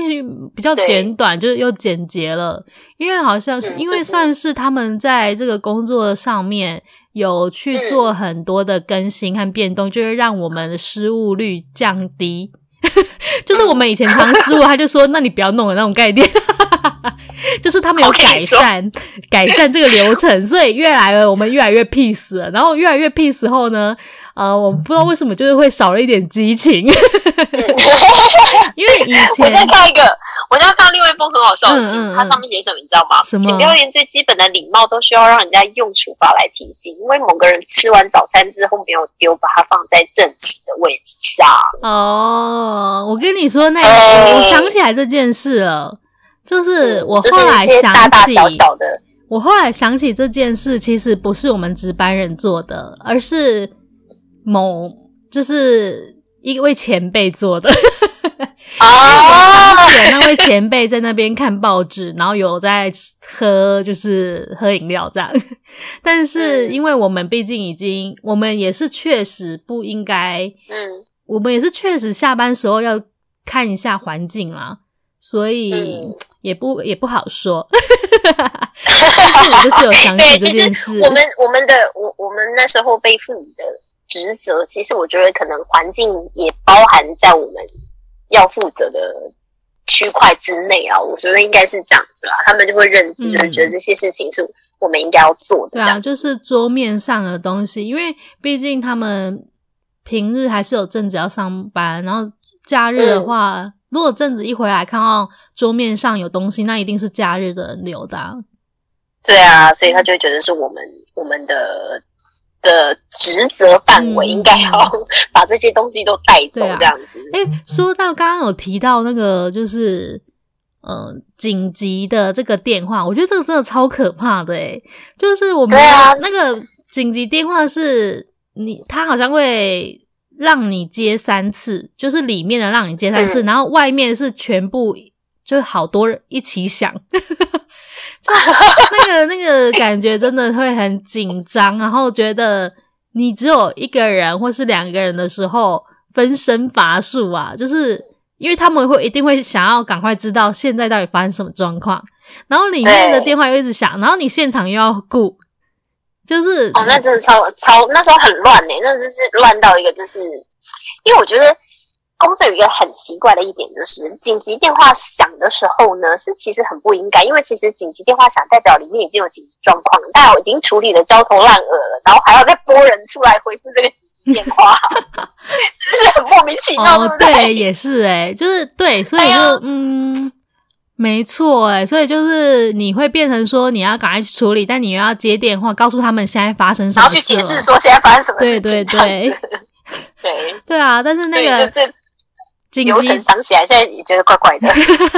比较简短，就是又简洁了。因为好像是、嗯、因为算是他们在这个工作上面有去做很多的更新和变动，嗯、就是让我们的失误率降低。就是我们以前常失误，他就说：“那你不要弄了。”那种概念，就是他们有改善改善这个流程，所以越来了我们越来越 peace 了。然后越来越 peace 后呢，呃，我不知道为什么就是会少了一点激情。因为以前我先看一个，我要看另外一封很好笑的信，嗯嗯嗯，它上面写什么，你知道吗？什么？请不要连最基本的礼貌都需要让人家用处罚来提醒，因为某个人吃完早餐之后没有丢，把它放在正直的位置上。哦，我跟你说那我想起来这件事了，就是我后来想起，大大小小的，我后来想起这件事，其实不是我们值班人做的，而是某就是。一位前辈做的，啊，有那位前辈在那边看报纸，然后有在喝，就是喝饮料这样。但是因为我们毕竟已经，我们也是确实不应该，嗯，我们也是确实下班时候要看一下环境啦，所以也不也不好说。但是我就是有想起这件事，我们我们的我我们那时候被赋予的。职责其实我觉得可能环境也包含在我们要负责的区块之内啊，我觉得应该是这样子啦。他们就会认知，就觉得这些事情是我们应该要做的。对啊，就是桌面上的东西，因为毕竟他们平日还是有正子要上班，然后假日的话，嗯、如果正子一回来看到桌面上有东西，那一定是假日的人留的啊。对啊，所以他就会觉得是我们我们的。的职责范围应该要 把这些东西都带走，这样子。哎、啊欸，说到刚刚有提到那个，就是呃紧急的这个电话，我觉得这个真的超可怕的。哎，就是我们那个紧急电话是你，他好像会让你接三次，就是里面的让你接三次，嗯、然后外面是全部，就好多人一起响。就那个那个感觉真的会很紧张，然后觉得你只有一个人或是两个人的时候分身乏术啊，就是因为他们会一定会想要赶快知道现在到底发生什么状况，然后里面的电话又一直响，然后你现场又要顾，就是哦，那真的超超那时候很乱诶，那真是乱到一个就是，因为我觉得。公司有一个很奇怪的一点，就是紧急电话响的时候呢，是其实很不应该，因为其实紧急电话响代表里面已经有紧急状况，但我已经处理的焦头烂额了，然后还要再拨人出来回复这个紧急电话，是不是很莫名其妙？哦，对，也是诶，就是对，所以就、哎、嗯，没错哎，所以就是你会变成说你要赶快去处理，但你又要接电话告诉他们现在发生什么事，然后去解释说现在发生什么事情，对对对，对 对啊，但是那个。流程想起来，现在也觉得怪怪的。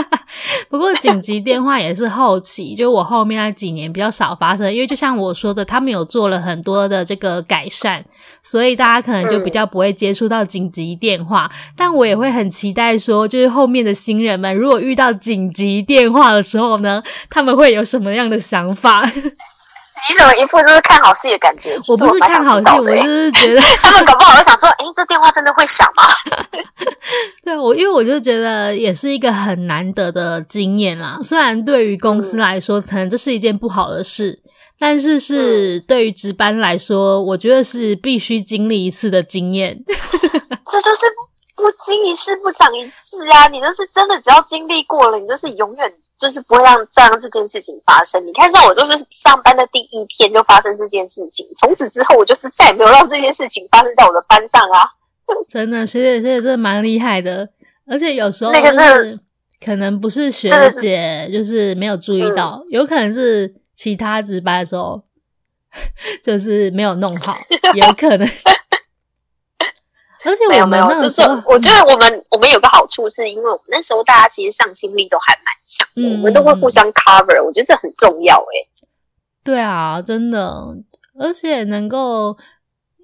不过紧急电话也是后期，就我后面那几年比较少发生，因为就像我说的，他们有做了很多的这个改善，所以大家可能就比较不会接触到紧急电话。嗯、但我也会很期待说，就是后面的新人们如果遇到紧急电话的时候呢，他们会有什么样的想法？你怎么一副就是看好戏的感觉？我不是看好戏，我就是觉得 他们搞不好都想说：“诶，这电话真的会响吗？” 对，我因为我就觉得也是一个很难得的经验啦。虽然对于公司来说，可能这是一件不好的事，但是是对于值班来说，我觉得是必须经历一次的经验。这就是不经一事不长一智啊！你就是真的，只要经历过了，你就是永远就是不会让再让这件事情发生。你看，像我就是上班的第一天就发生这件事情，从此之后我就是再也没有让这件事情发生在我的班上啊！真的，学姐学姐真的蛮厉害的，而且有时候就是可能不是学姐就是没有注意到，嗯、有可能是。其他值班的时候，就是没有弄好，也有可能。而且我们那个时候，我觉得我们我们有个好处，是因为我们那时候大家其实上心力都还蛮强的，嗯、我们都会互相 cover，我觉得这很重要诶。对啊，真的，而且能够，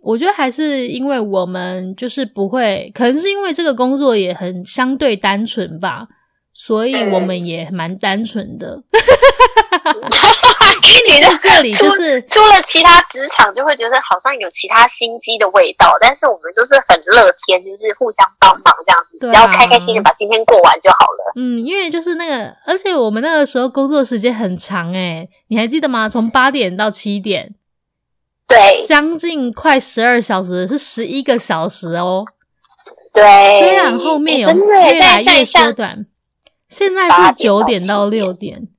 我觉得还是因为我们就是不会，可能是因为这个工作也很相对单纯吧。所以我们也蛮单纯的，你在这里就是出了其他职场，就会觉得好像有其他心机的味道。但是我们就是很乐天，就是互相帮忙这样子，只要开开心心把今天过完就好了。嗯，因为就是那个，而且我们那个时候工作时间很长诶，你还记得吗？从八点到七点，对，将近快十二小时，是十一个小时哦。对，虽然后面有越来越缩短。现在是九点到六点，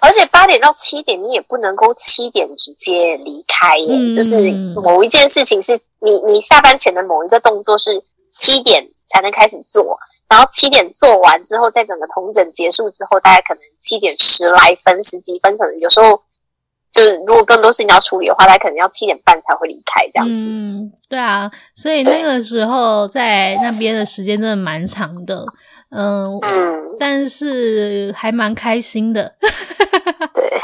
而且八点到七点你也不能够七点直接离开耶，嗯、就是某一件事情是你你下班前的某一个动作是七点才能开始做，然后七点做完之后，在整个同诊结束之后，大概可能七点十来分、十几分，可能有时候就是如果更多事情要处理的话，大概可能要七点半才会离开这样子。嗯，对啊，所以那个时候在那边的时间真的蛮长的。嗯，嗯，但是还蛮开心的。对，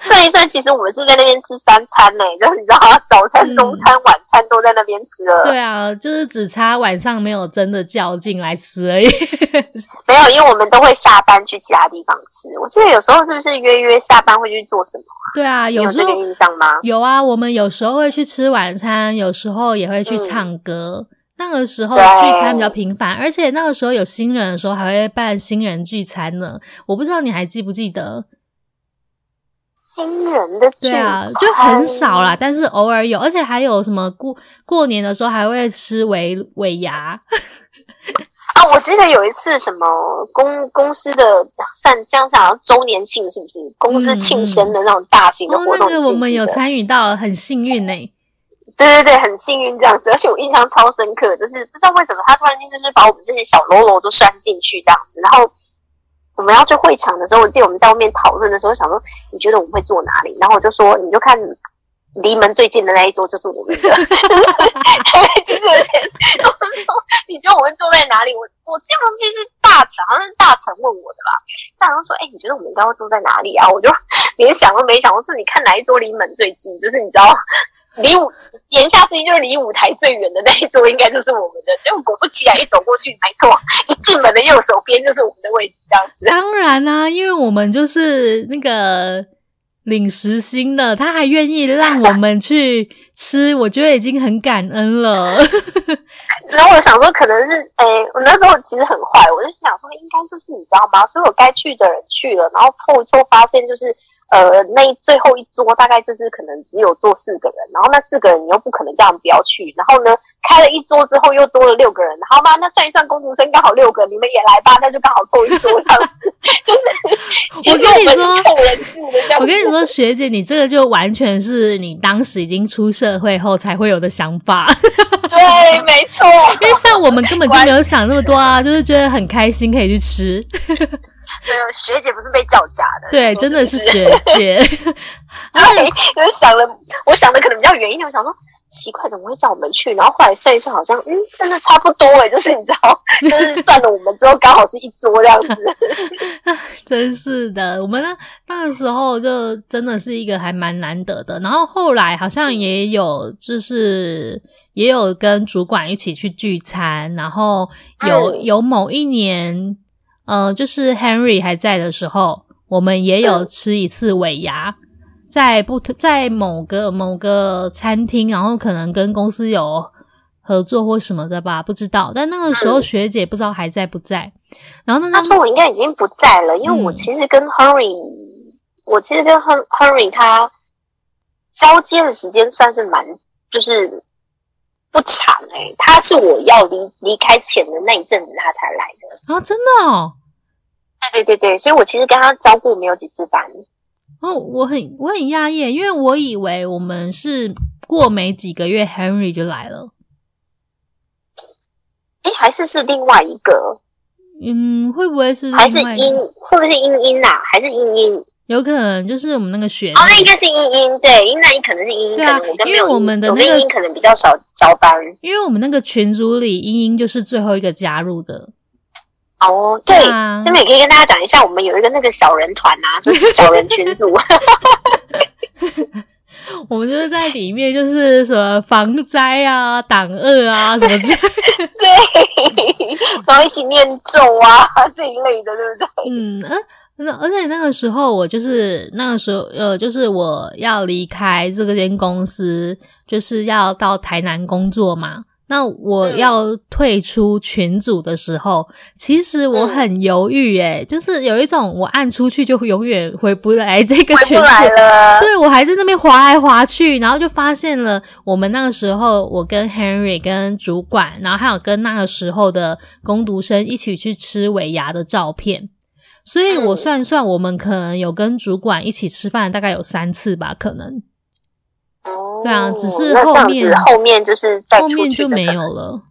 算一算，其实我们是在那边吃三餐呢，就是你知道，早餐、中餐、晚餐都在那边吃了。对啊，就是只差晚上没有真的叫进来吃而已。没有，因为我们都会下班去其他地方吃。我记得有时候是不是约约下班会去做什么啊？对啊，有这个印象吗？有啊，我们有时候会去吃晚餐，有时候也会去唱歌。嗯那个时候聚餐比较频繁，而且那个时候有新人的时候还会办新人聚餐呢。我不知道你还记不记得新人的聚餐？对啊，就很少啦，但是偶尔有，而且还有什么过过年的时候还会吃尾尾牙啊！我记得有一次什么公公司的算这样讲周年庆是不是？公司庆生的那种大型的活动，嗯嗯哦，那个我们有参与到，很幸运呢，欸。对对对，很幸运这样子，而且我印象超深刻，就是不知道为什么他突然间就是把我们这些小喽啰都拴进去这样子，然后我们要去会场的时候，我记得我们在外面讨论的时候，想说你觉得我们会坐哪里？然后我就说你就看离门最近的那一桌就是我们的，就是有点，我说你觉得我们坐在哪里？我我记得其实大成好像是大成问我的吧，大成说哎、欸，你觉得我们应该会坐在哪里啊？我就 连想都没想，我说你看哪一桌离门最近，就是你知道。离舞言下之意就是离舞台最远的那一桌应该就是我们的，结果果不其然，一走过去，没错，一进门的右手边就是我们的位置，这样子。当然啦、啊，因为我们就是那个领时薪的，他还愿意让我们去吃，我觉得已经很感恩了。然后我想说，可能是诶、欸，我那时候其实很坏，我就想说，应该就是你知道吗？所有该去的人去了，然后凑一凑，发现就是。呃，那最后一桌大概就是可能只有坐四个人，然后那四个人你又不可能这样不要去，然后呢，开了一桌之后又多了六个人，好吗？那算一算工读生刚好六个，你们也来吧，那就刚好凑一桌这样子。就是，我跟你说，凑人数的这样。我跟你说，学姐，你这个就完全是你当时已经出社会后才会有的想法。对，没错。因为像我们根本就没有想那么多啊，就是觉得很开心可以去吃。对，学姐不是被叫假的。对，真的是学姐。对，就是想了，我想的可能比较远一点。我想说，奇怪，怎么会叫我们去？然后后来算一算，好像嗯，真的差不多诶，就是你知道，就是占了我们之后，刚好是一桌这样子。真是的，我们那那个时候就真的是一个还蛮难得的。然后后来好像也有，就是也有跟主管一起去聚餐，然后有、嗯、有某一年。呃，就是 Henry 还在的时候，我们也有吃一次尾牙，在不在某个某个餐厅，然后可能跟公司有合作或什么的吧，不知道。但那个时候学姐不知道还在不在。然后那他说我应该已经不在了，因为我其实跟 Henry 我其实跟 Henry 他交接的时间算是蛮，就是不长哎、欸。他是我要离离开前的那一阵子他才来的啊，真的哦。对对对对，所以我其实跟他交过没有几次班。哦，我很我很讶异，因为我以为我们是过没几个月，Henry 就来了。哎，还是是另外一个？嗯，会不会是还是英？会不会是英英呐？还是英英？有可能就是我们那个学哦，那应该是英英。对，英那你可能是英英。对啊，因为我们的那个英英可能比较少交班。因为我们那个群组里，英英就是最后一个加入的。哦，对，啊、这边也可以跟大家讲一下，我们有一个那个小人团呐、啊，就是小人群组。我们就是在里面，就是什么防灾啊、挡恶啊什么之类的，对，然后一起念咒啊这一类的，对不对？嗯，呃，那而且那个时候我就是那个时候，呃，就是我要离开这个间公司，就是要到台南工作嘛。那我要退出群组的时候，嗯、其实我很犹豫，诶，就是有一种我按出去就永远回不来这个群组，来了。对，我还在那边划来划去，然后就发现了我们那个时候，我跟 Henry 跟主管，然后还有跟那个时候的工读生一起去吃尾牙的照片，所以我算算，我们可能有跟主管一起吃饭，大概有三次吧，可能。对啊，只是后面后面就是在后面就没有了。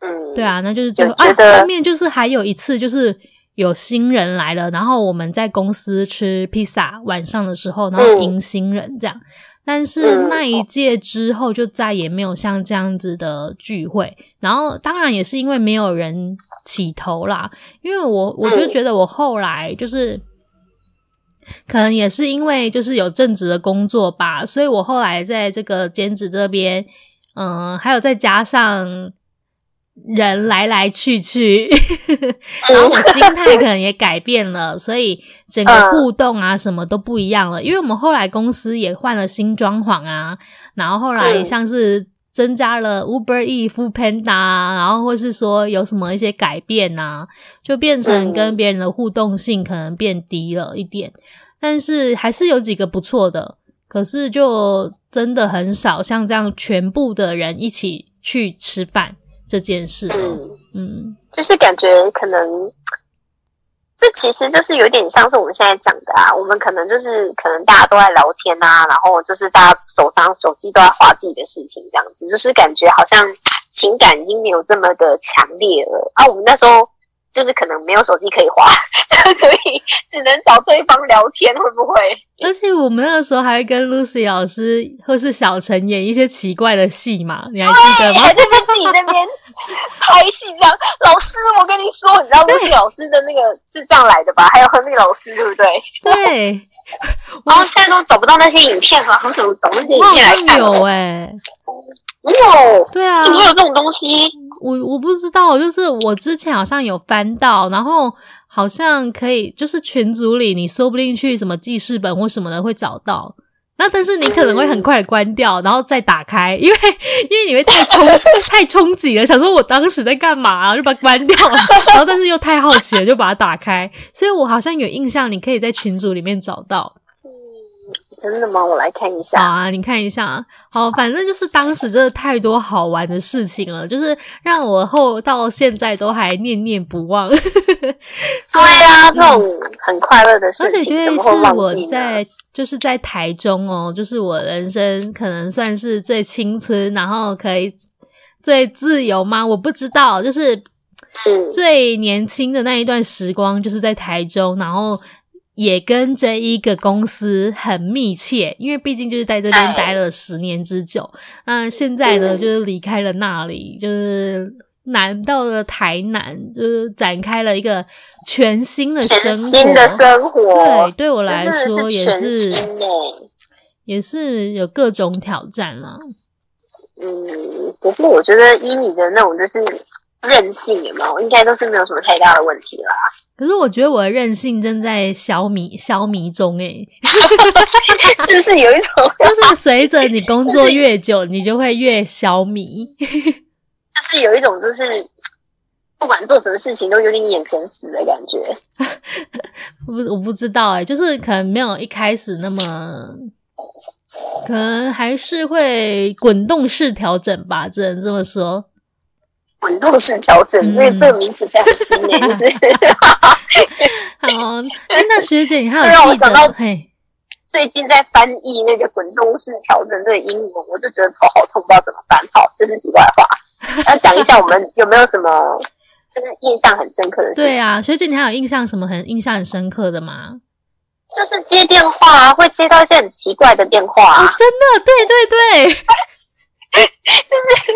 嗯，对啊，那就是最后啊，后面就是还有一次，就是有新人来了，然后我们在公司吃披萨，晚上的时候，然后迎新人这样。嗯、但是那一届之后就再也没有像这样子的聚会，然后当然也是因为没有人起头啦，因为我我就觉得我后来就是。可能也是因为就是有正职的工作吧，所以我后来在这个兼职这边，嗯，还有再加上人来来去去，然后我心态可能也改变了，所以整个互动啊什么都不一样了。因为我们后来公司也换了新装潢啊，然后后来像是增加了 Uber Eats、Foodpanda，然后或是说有什么一些改变啊，就变成跟别人的互动性可能变低了一点。但是还是有几个不错的，可是就真的很少像这样全部的人一起去吃饭这件事。嗯，嗯，就是感觉可能这其实就是有点像是我们现在讲的啊，我们可能就是可能大家都在聊天啊，然后就是大家手上手机都在划自己的事情，这样子，就是感觉好像情感已经没有这么的强烈了啊。我们那时候。就是可能没有手机可以划，所以只能找对方聊天，会不会？而且我们那个时候还会跟 Lucy 老师或是小陈演一些奇怪的戏嘛，你还记得吗？还在自己那边拍戏这样。老师，我跟你说，你知道 Lucy 老师的那个是这样来的吧？还有亨利老师，对不对？对。然后现在都找不到那些影片了，很少找那些影片来看。有哎，有。对啊，怎么会有这种东西？我我不知道，就是我之前好像有翻到，然后好像可以，就是群组里你说不定去什么记事本或什么的会找到，那但是你可能会很快的关掉，然后再打开，因为 因为你会太冲 太冲击了，想说我当时在干嘛，就把它关掉，然后但是又太好奇了，就把它打开，所以我好像有印象，你可以在群组里面找到。真的吗？我来看一下。好啊，你看一下。好，反正就是当时真的太多好玩的事情了，就是让我后到现在都还念念不忘。对啊，这种很快乐的事情，而且觉得是我在就是在台中哦，就是我人生可能算是最青春，然后可以最自由吗？我不知道，就是最年轻的那一段时光，就是在台中，然后。也跟这一个公司很密切，因为毕竟就是在这边待了十年之久。那现在呢，就是离开了那里，就是南到了台南，就是展开了一个全新的生活。新的生活，对，对我来说也是，是也是有各种挑战了。嗯，不过我觉得依你的那种就是韧性，有没有？应该都是没有什么太大的问题啦。可是我觉得我的韧性正在消弭消弭中诶，是不是有一种？就是随着你工作越久，你就会越消弭。就是有一种，就是不管做什么事情都有点眼神死的感觉。不，我不知道哎、欸，就是可能没有一开始那么，可能还是会滚动式调整吧，只能这么说。滚动式调整，嗯、这个这个名字非常新诶，就是。好，那学姐，你还有 让我想到嘿，最近在翻译那个滚动式调整这个英文，我就觉得头好痛，不知道怎么办。好，这是题外话。要讲一下我们有没有什么就是印象很深刻的事？对啊，学姐，你还有印象什么很印象很深刻的吗？就是接电话啊会接到一些很奇怪的电话，哦，真的，对对对。就是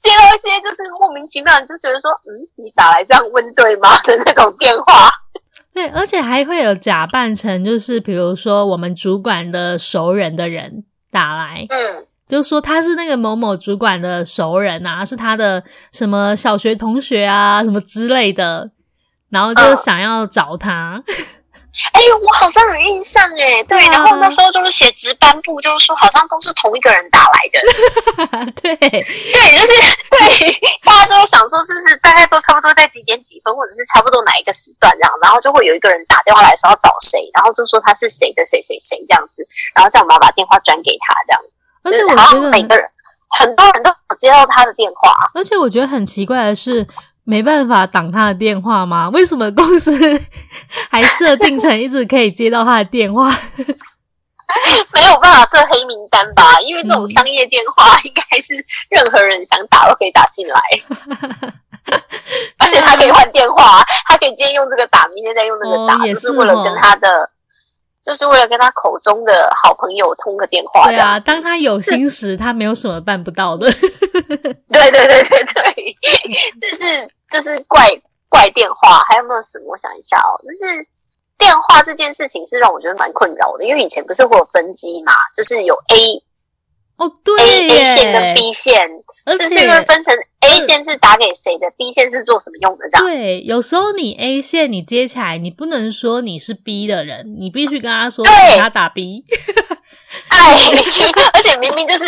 接到一些就是莫名其妙，就觉得说，嗯，你打来这样问对吗的那种电话。对，而且还会有假扮成就是比如说我们主管的熟人的人打来，嗯，就说他是那个某某主管的熟人啊，是他的什么小学同学啊，什么之类的，然后就想要找他。嗯哎、欸，我好像有印象哎，对，然后那时候就是写值班部，就是说好像都是同一个人打来的，对，对，就是对，大家都想说是不是大概都差不多在几点几分，或者是差不多哪一个时段这样，然后就会有一个人打电话来说要找谁，然后就说他是谁的谁谁谁这样子，然后叫我们把电话转给他这样，而且我觉得每个人很多人都有接到他的电话，而且我觉得很奇怪的是。没办法挡他的电话吗？为什么公司 还设定成一直可以接到他的电话？没有办法设黑名单吧？因为这种商业电话应该是任何人想打都可以打进来，而且他可以换电话，他可以今天用这个打，明天再用那个打，哦、就是为了跟他的，就是为了跟他口中的好朋友通个电话。对啊，当他有心时，他没有什么办不到的。对对对对对，就 是。就是怪怪电话，还有没有什么？我想一下哦，就是电话这件事情是让我觉得蛮困扰的，因为以前不是会有分机嘛，就是有 A 哦，对 A A 线跟 B 线，而且是会分成 A 线是打给谁的，呃，B 线是做什么用的这样。对，有时候你 A 线你接起来，你不能说你是 B 的人，你必须跟他说给他打 B。哎，而且明明就是。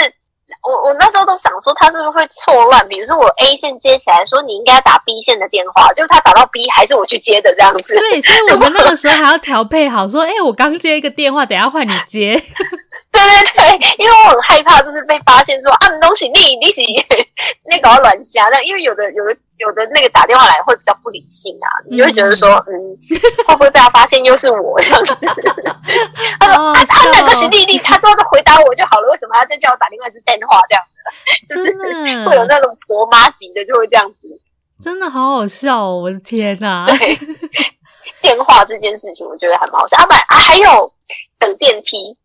我我那时候都想说他是不是会错乱，比如说我 A 线接起来说你应该打 B 线的电话，就是他打到 B 还是我去接的这样子。对，所以我们那个时候还要调配好，说，哎、我刚接一个电话，等下换你接。对对对，因为我很害怕就是被发现说啊，你东西你你是 那个要乱瞎，那因为有的有的。有的那个打电话来会比较不理性啊，你就会觉得说，嗯，嗯会不会被他发现又是我这样子？他说，哦、啊，他那个是丽丽，他都是回答我就好了，为什么还要再叫我打另外一支电话这样子？就是会有那种婆妈级的就会这样子，真的好好笑哦！我的天哪，对，电话这件事情我觉得还蛮好笑啊，不，啊，还有等电梯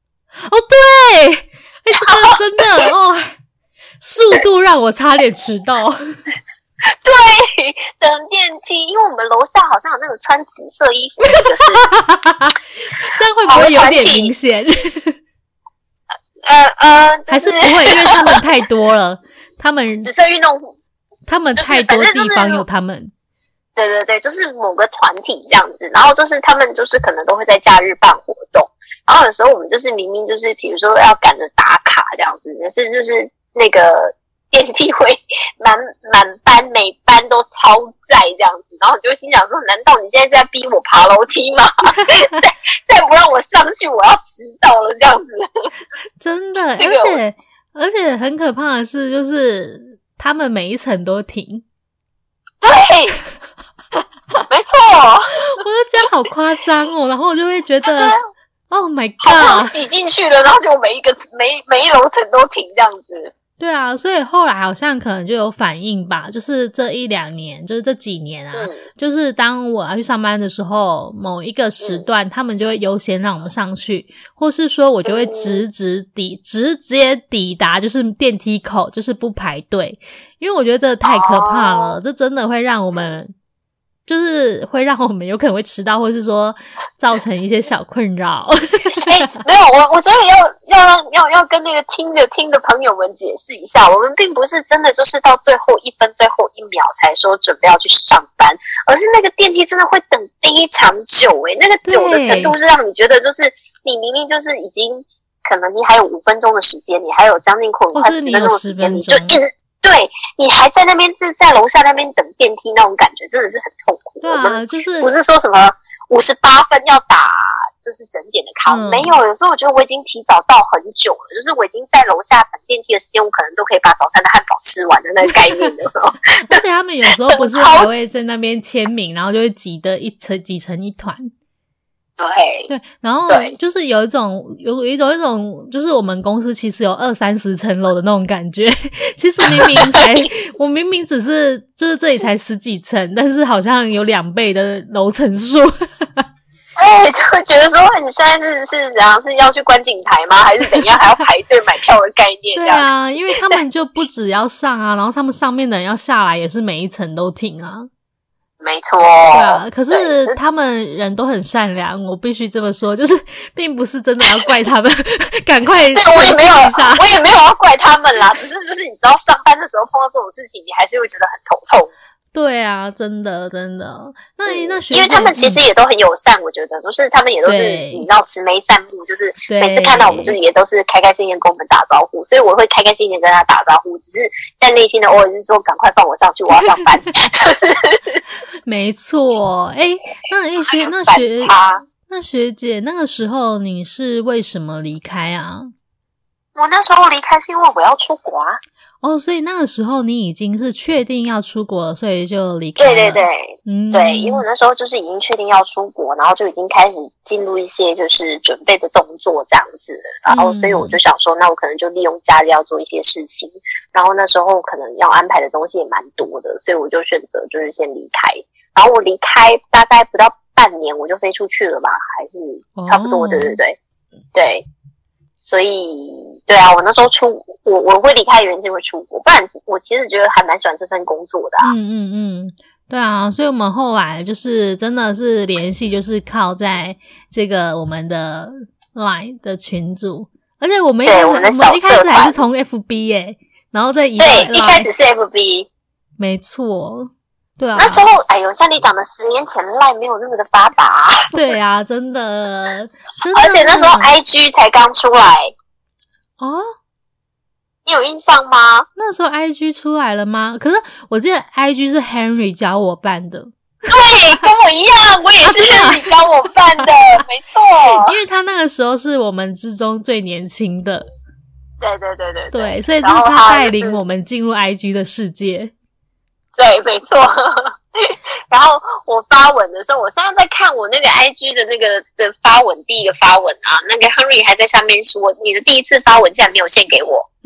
哦，对，哎，这个 真的哦，速度让我差点迟到。对，等电梯，因为我们楼下好像有那个穿紫色衣服的，就是 这样会不会有点明显？呃呃，还是不会，因为他们太多了，他们紫色运动服，他们太多地方有他们。对对对，就是某个团体这样子，然后就是他们就是可能都会在假日办活动，然后有时候我们就是明明就是比如说要赶着打卡这样子，可是就是那个。电梯会 满满班，每班都超载这样子，然后你就会心想说：难道你现在在逼我爬楼梯吗？再再不让我上去，我要迟到了这样子。真的，而且而且很可怕的是，就是他们每一层都停。对，没错，我就觉得好夸张哦，然后我就会觉得，Oh my God，挤进去了，然后就每一个每每一楼层都停这样子。对啊，所以后来好像可能就有反应吧，就是这一两年，就是这几年啊，嗯、就是当我要去上班的时候，某一个时段，嗯、他们就会优先让我们上去，或是说我就会直直抵、嗯、直接抵达，就是电梯口，就是不排队，因为我觉得这太可怕了，哦、这真的会让我们。就是会让我们有可能会迟到，或是说造成一些小困扰。哎、欸，没有，我我真的要要让要要跟那个听的听的朋友们解释一下，我们并不是真的就是到最后一分最后一秒才说准备要去上班，而是那个电梯真的会等非常久诶、欸，那个久的程度是让你觉得就是你明明就是已经可能你还有五分钟的时间，你还有将近快快十分钟的时间，你就一直。对你还在那边是在楼下那边等电梯那种感觉，真的是很痛苦。对啊，就是不是说什么五十八分要打。就是整点的卡，嗯、没有。有时候我觉得我已经提早到很久了，就是我已经在楼下等电梯的时间，我可能都可以把早餐的汉堡吃完的那个概念了。而且他们有时候不是还会在那边签名，然后就会挤得一层挤成一团。对对，然后就是有一种有一种一种，就是我们公司其实有二三十层楼的那种感觉。其实明明才我明明只是就是这里才十几层，但是好像有两倍的楼层数。对，就会觉得说你现在是是怎样，是要去观景台吗？还是怎样？还要排队买票的概念？对啊，因为他 们就不只要上啊，然后他们上面的人要下来，也是每一层都停啊。没错，对啊。可是他们人都很善良，我必须这么说，就是并不是真的要怪他们，赶快对我也没有，我也没有要怪他们啦。只是就是你知道，上班的时候碰到这种事情，你还是会觉得很头痛。对啊，真的真的，那那学因为他们其实也都很友善，我觉得就是他们也都是你知道慈眉善目，就是每次看到我们就是也都是开开心心跟我们打招呼，所以我会开开心心跟他打招呼，只是在内心的偶尔是说赶快放我上去，我要上班。没错，哎，那哎学那学那学姐那个时候你是为什么离开啊？我那时候离开是因为我要出国啊。哦，所以那个时候你已经是确定要出国了，所以就离开了。对对对，嗯，对，因为我那时候就是已经确定要出国，然后就已经开始进入一些就是准备的动作这样子，然后所以我就想说，那我可能就利用假日要做一些事情，然后那时候可能要安排的东西也蛮多的，所以我就选择就是先离开。然后我离开大概不到半年，我就飞出去了吧，还是差不多，对对对，对。所以，对啊，我那时候出我我会离开原因是因为出国，不然我其实觉得还蛮喜欢这份工作的啊。嗯嗯嗯，对啊，所以我们后来就是真的是联系，就是靠在这个我们的 Line 的群组，而且我们一开始我们一开始还是从 FB 耶，然后再移到 Line。对，一开始是 FB，没错。对啊，那时候哎呦，像你讲的，十年前 Line 没有那么的发达。对啊，真的，真的。而且那时候 IG 才刚出来哦，你有印象吗？那时候 IG 出来了吗？可是我记得 IG 是 Henry 教我办的。对，跟我一样，我也是 Henry 教我办的，没错。因为他那个时候是我们之中最年轻的。对对对对对，所以就是他带领我们进入 IG 的世界。对，没错。然后我发文的时候，我现在在看我那个 IG 的那个的发文，第一个发文啊，那个 Henry 还在上面说：“你的第一次发文竟然没有献给我。”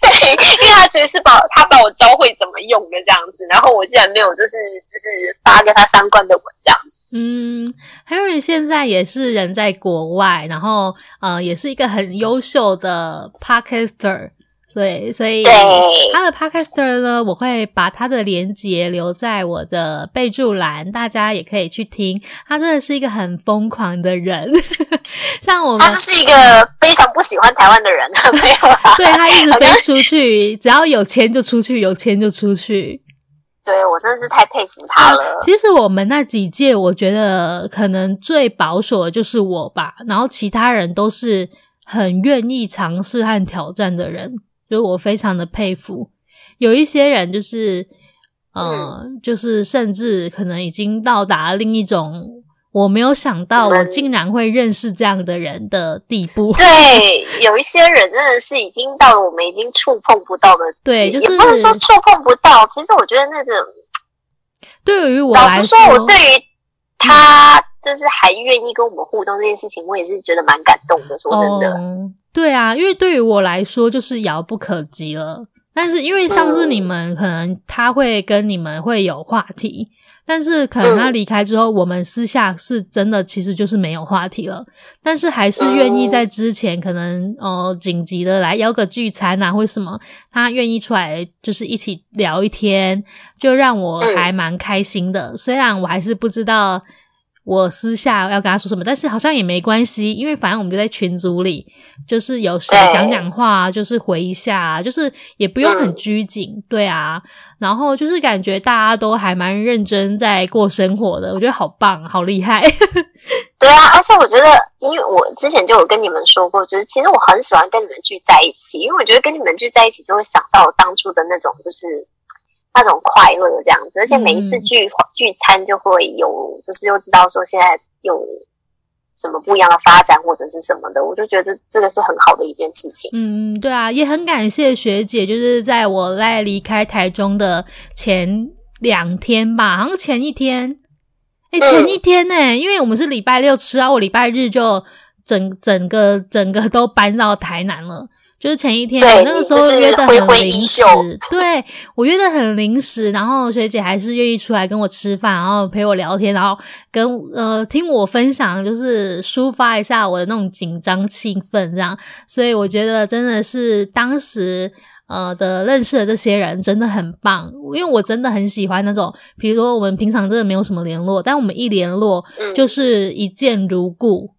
对，因为他觉得是把他把我教会怎么用的这样子，然后我竟然没有就是就是发跟他相关的文这样子。嗯，Henry 现在也是人在国外，然后呃，也是一个很优秀的 Podcaster。对，所以他的 Podcaster 呢，我会把他的连接留在我的备注栏，大家也可以去听。他真的是一个很疯狂的人，像我们，他就是一个非常不喜欢台湾的人，没有啊？对，他一直飞出去，只要有钱就出去，有钱就出去。对，我真的是太佩服他了。啊，其实我们那几届，我觉得可能最保守的就是我吧，然后其他人都是很愿意尝试和挑战的人。就我非常的佩服，有一些人就是，呃，嗯、就是甚至可能已经到达另一种我没有想到我竟然会认识这样的人的地步。对，有一些人真的是已经到了我们已经触碰不到的，对，就是也不能说触碰不到。其实我觉得那种，对于我来说，老实说，我对于他就是还愿意跟我们互动这件事情，我也是觉得蛮感动的。说真的。嗯对啊，因为对于我来说就是遥不可及了。但是因为上次你们可能他会跟你们会有话题，但是可能他离开之后，我们私下是真的其实就是没有话题了。但是还是愿意在之前可能呃紧急的来邀个聚餐啊，或什么，他愿意出来就是一起聊一天，就让我还蛮开心的。虽然我还是不知道。我私下要跟他说什么，但是好像也没关系，因为反正我们就在群组里，就是有时讲讲话，就是回一下，就是也不用很拘谨，对啊。然后就是感觉大家都还蛮认真在过生活的，我觉得好棒，好厉害。对啊，而且我觉得，因为我之前就有跟你们说过，就是其实我很喜欢跟你们聚在一起，因为我觉得跟你们聚在一起就会想到当初的那种，就是那种快乐这样子，而且每一次聚、嗯、聚餐就会有，就是又知道说现在有什么不一样的发展或者是什么的，我就觉得这个是很好的一件事情。嗯，对啊，也很感谢学姐，就是在我在离开台中的前两天吧，好像前一天，哎，前一天呢、欸，嗯、因为我们是礼拜六吃啊，我礼拜日就整整个整个都搬到台南了。就是前一天，我那个时候约的很临时，对，我约的很临时，然后学姐还是愿意出来跟我吃饭，然后陪我聊天，然后跟呃听我分享，就是抒发一下我的那种紧张气氛，这样。所以我觉得真的是当时呃的认识的这些人真的很棒，因为我真的很喜欢那种，比如说我们平常真的没有什么联络，但我们一联络就是一见如故。嗯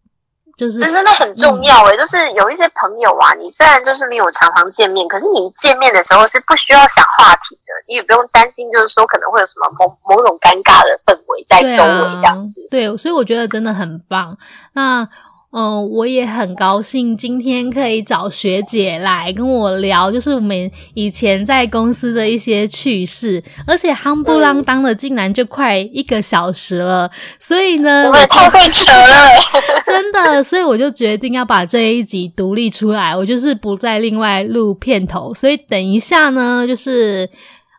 就是这真的很重要诶、欸，嗯、就是有一些朋友啊，你虽然就是没有常常见面，可是你一见面的时候是不需要想话题的，你也不用担心，就是说可能会有什么某某种尴尬的氛围在周围这样子。对，所以我觉得真的很棒。那。嗯，我也很高兴今天可以找学姐来跟我聊，就是我们以前在公司的一些趣事，而且夯不啷当的竟然就快一个小时了，所以呢，我太会扯了，真的，所以我就决定要把这一集独立出来，我就是不再另外录片头，所以等一下呢，就是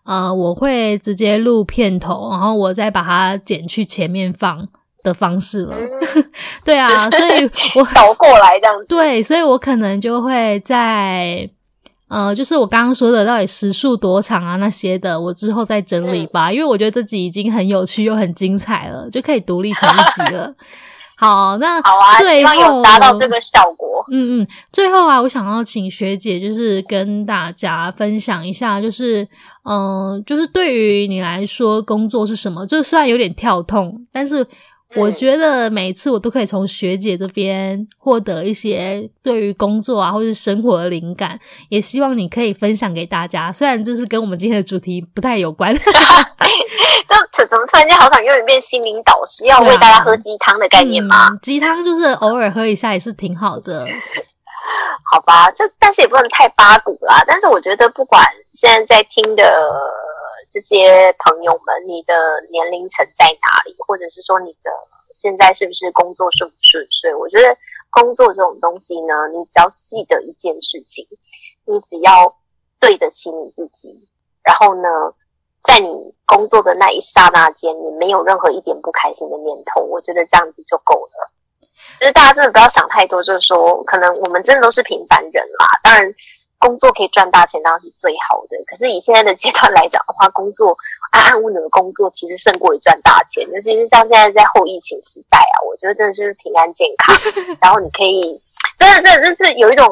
呃，我会直接录片头，然后我再把它剪去前面放。的方式了，嗯、对啊，所以我 倒过来这样子，对，所以我可能就会在呃，就是我刚刚说的到底时数多长啊那些的，我之后再整理吧，嗯、因为我觉得这集已经很有趣又很精彩了，就可以独立成一集了。好，那好啊，最后有达到这个效果，嗯嗯，最后啊，我想要请学姐就是跟大家分享一下，就是嗯、呃，就是对于你来说工作是什么？就虽然有点跳痛，但是。我觉得每次我都可以从学姐这边获得一些对于工作啊或者是生活的灵感，也希望你可以分享给大家。虽然这是跟我们今天的主题不太有关，就怎么突然间好想有点变心灵导师，要为大家喝鸡汤的概念吗？嗯，鸡汤就是偶尔喝一下也是挺好的。好吧，这但是也不能太八股啦。但是我觉得不管现在在听的。这些朋友们，你的年龄层在哪里？或者是说你的现在是不是工作顺不顺遂？我觉得工作这种东西呢，你只要记得一件事情，你只要对得起你自己，然后呢，在你工作的那一刹那间，你没有任何一点不开心的念头，我觉得这样子就够了。就是大家真的不要想太多，就是说，可能我们真的都是平凡人啦，当然。工作可以赚大钱，当然是最好的。可是以现在的阶段来讲的话，工作安安稳稳的工作，其实胜过于赚大钱。尤其是像现在在后疫情时代啊，我觉得真的是平安健康。然后你可以，真的，真的，就是有一种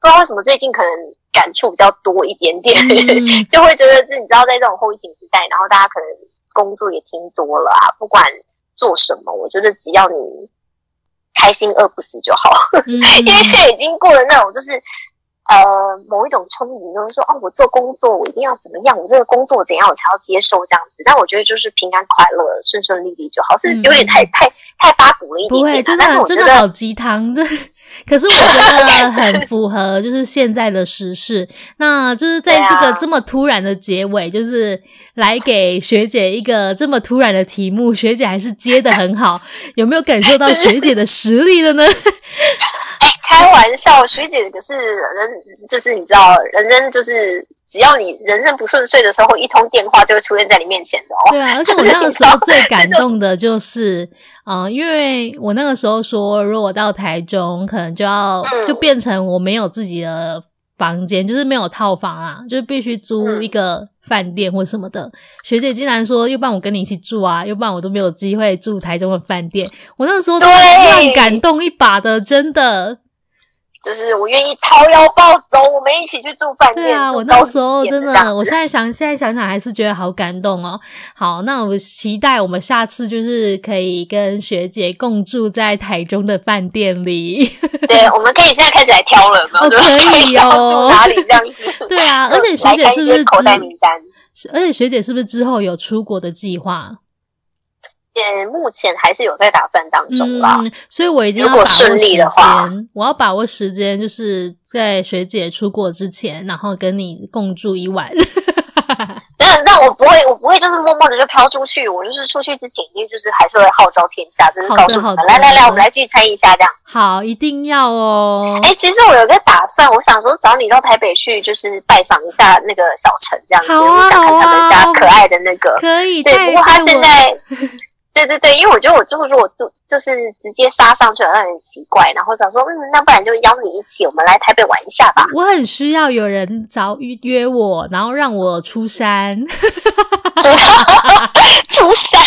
不知道为什么最近可能感触比较多一点点，嗯、就会觉得是你知道，在这种后疫情时代，然后大家可能工作也听多了啊，不管做什么，我觉得只要你开心饿不死就好。嗯、因为现在已经过了那种就是。呃，某一种憧憬，就是说，哦，我做工作，我一定要怎么样？我这个工作怎样，我才要接受这样子？但我觉得就是平安快乐、顺顺利利就好，是有点太、嗯、太太八股了一点点。不会，真的真的好鸡汤，对。可是我觉得很符合，就是现在的时事。那就是在这个这么突然的结尾，就是来给学姐一个这么突然的题目，学姐还是接的很好。有没有感受到学姐的实力了呢？开玩笑，学姐可是人，就是你知道，人人就是只要你人生不顺遂的时候，一通电话就会出现在你面前的哦。对啊，而且我那个时候最感动的就是，嗯、呃，因为我那个时候说，如果我到台中，可能就要就变成我没有自己的房间，嗯、就是没有套房啊，就是必须租一个饭店或什么的。嗯、学姐竟然说，要不然我跟你一起住啊，要不然我都没有机会住台中的饭店。我那个时候突然感动一把的，真的。就是我愿意掏腰包走，我们一起去住饭店。对啊，我那时候真的，我现在想，现在想想还是觉得好感动哦。好，那我期待我们下次就是可以跟学姐共住在台中的饭店里。对，我们可以现在开始来挑了，哦，可以哦。住哪里这样子？对啊，而且学姐是不是口袋名单？而且学姐是不是之后有出国的计划？嗯，目前还是有在打算当中啦，嗯，所以我一定要把握时间。我要把握时间，就是在学姐出国之前，然后跟你共住一晚。但但我不会，我不会就是默默的就飘出去。我就是出去之前，一定就是还是会号召天下，就是告诉你们，来来来，我们来聚餐一下这样。好，一定要哦。哎、欸，其实我有个打算，我想说找你到台北去，就是拜访一下那个小陈这样子，我想看他们家可爱的那个。可以，对。不过他现在。对对对，因为我觉得我之后说我都就是直接杀上去好像很奇怪，然后想说，嗯，那不然就邀你一起，我们来台北玩一下吧。我很需要有人找约约我，然后让我出山。出山？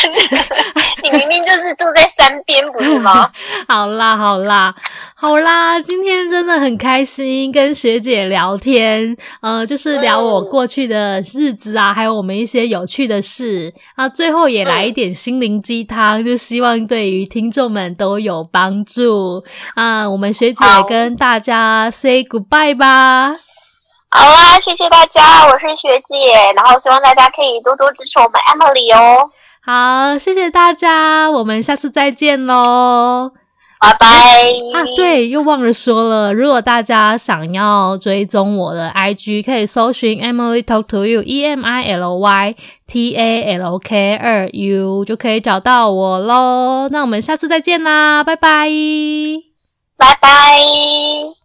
你明明就是住在山边，不是吗？好啦，好啦，好啦，今天真的很开心跟学姐聊天，呃，就是聊我过去的日子啊，还有我们一些有趣的事啊，最后也来一点心灵鸡汤，就希望对于听众们都有帮助啊。我们学姐跟大家 say goodbye 吧。好啦，谢谢大家，我是学姐，然后希望大家可以多多支持我们 Emily 哦。好，谢谢大家，我们下次再见喽，拜拜。啊，对，又忘了说了，如果大家想要追踪我的 IG，可以搜寻 Emily Talk to You，E M I L Y T A L K 二 U，就可以找到我喽。那我们下次再见啦，拜拜，拜拜。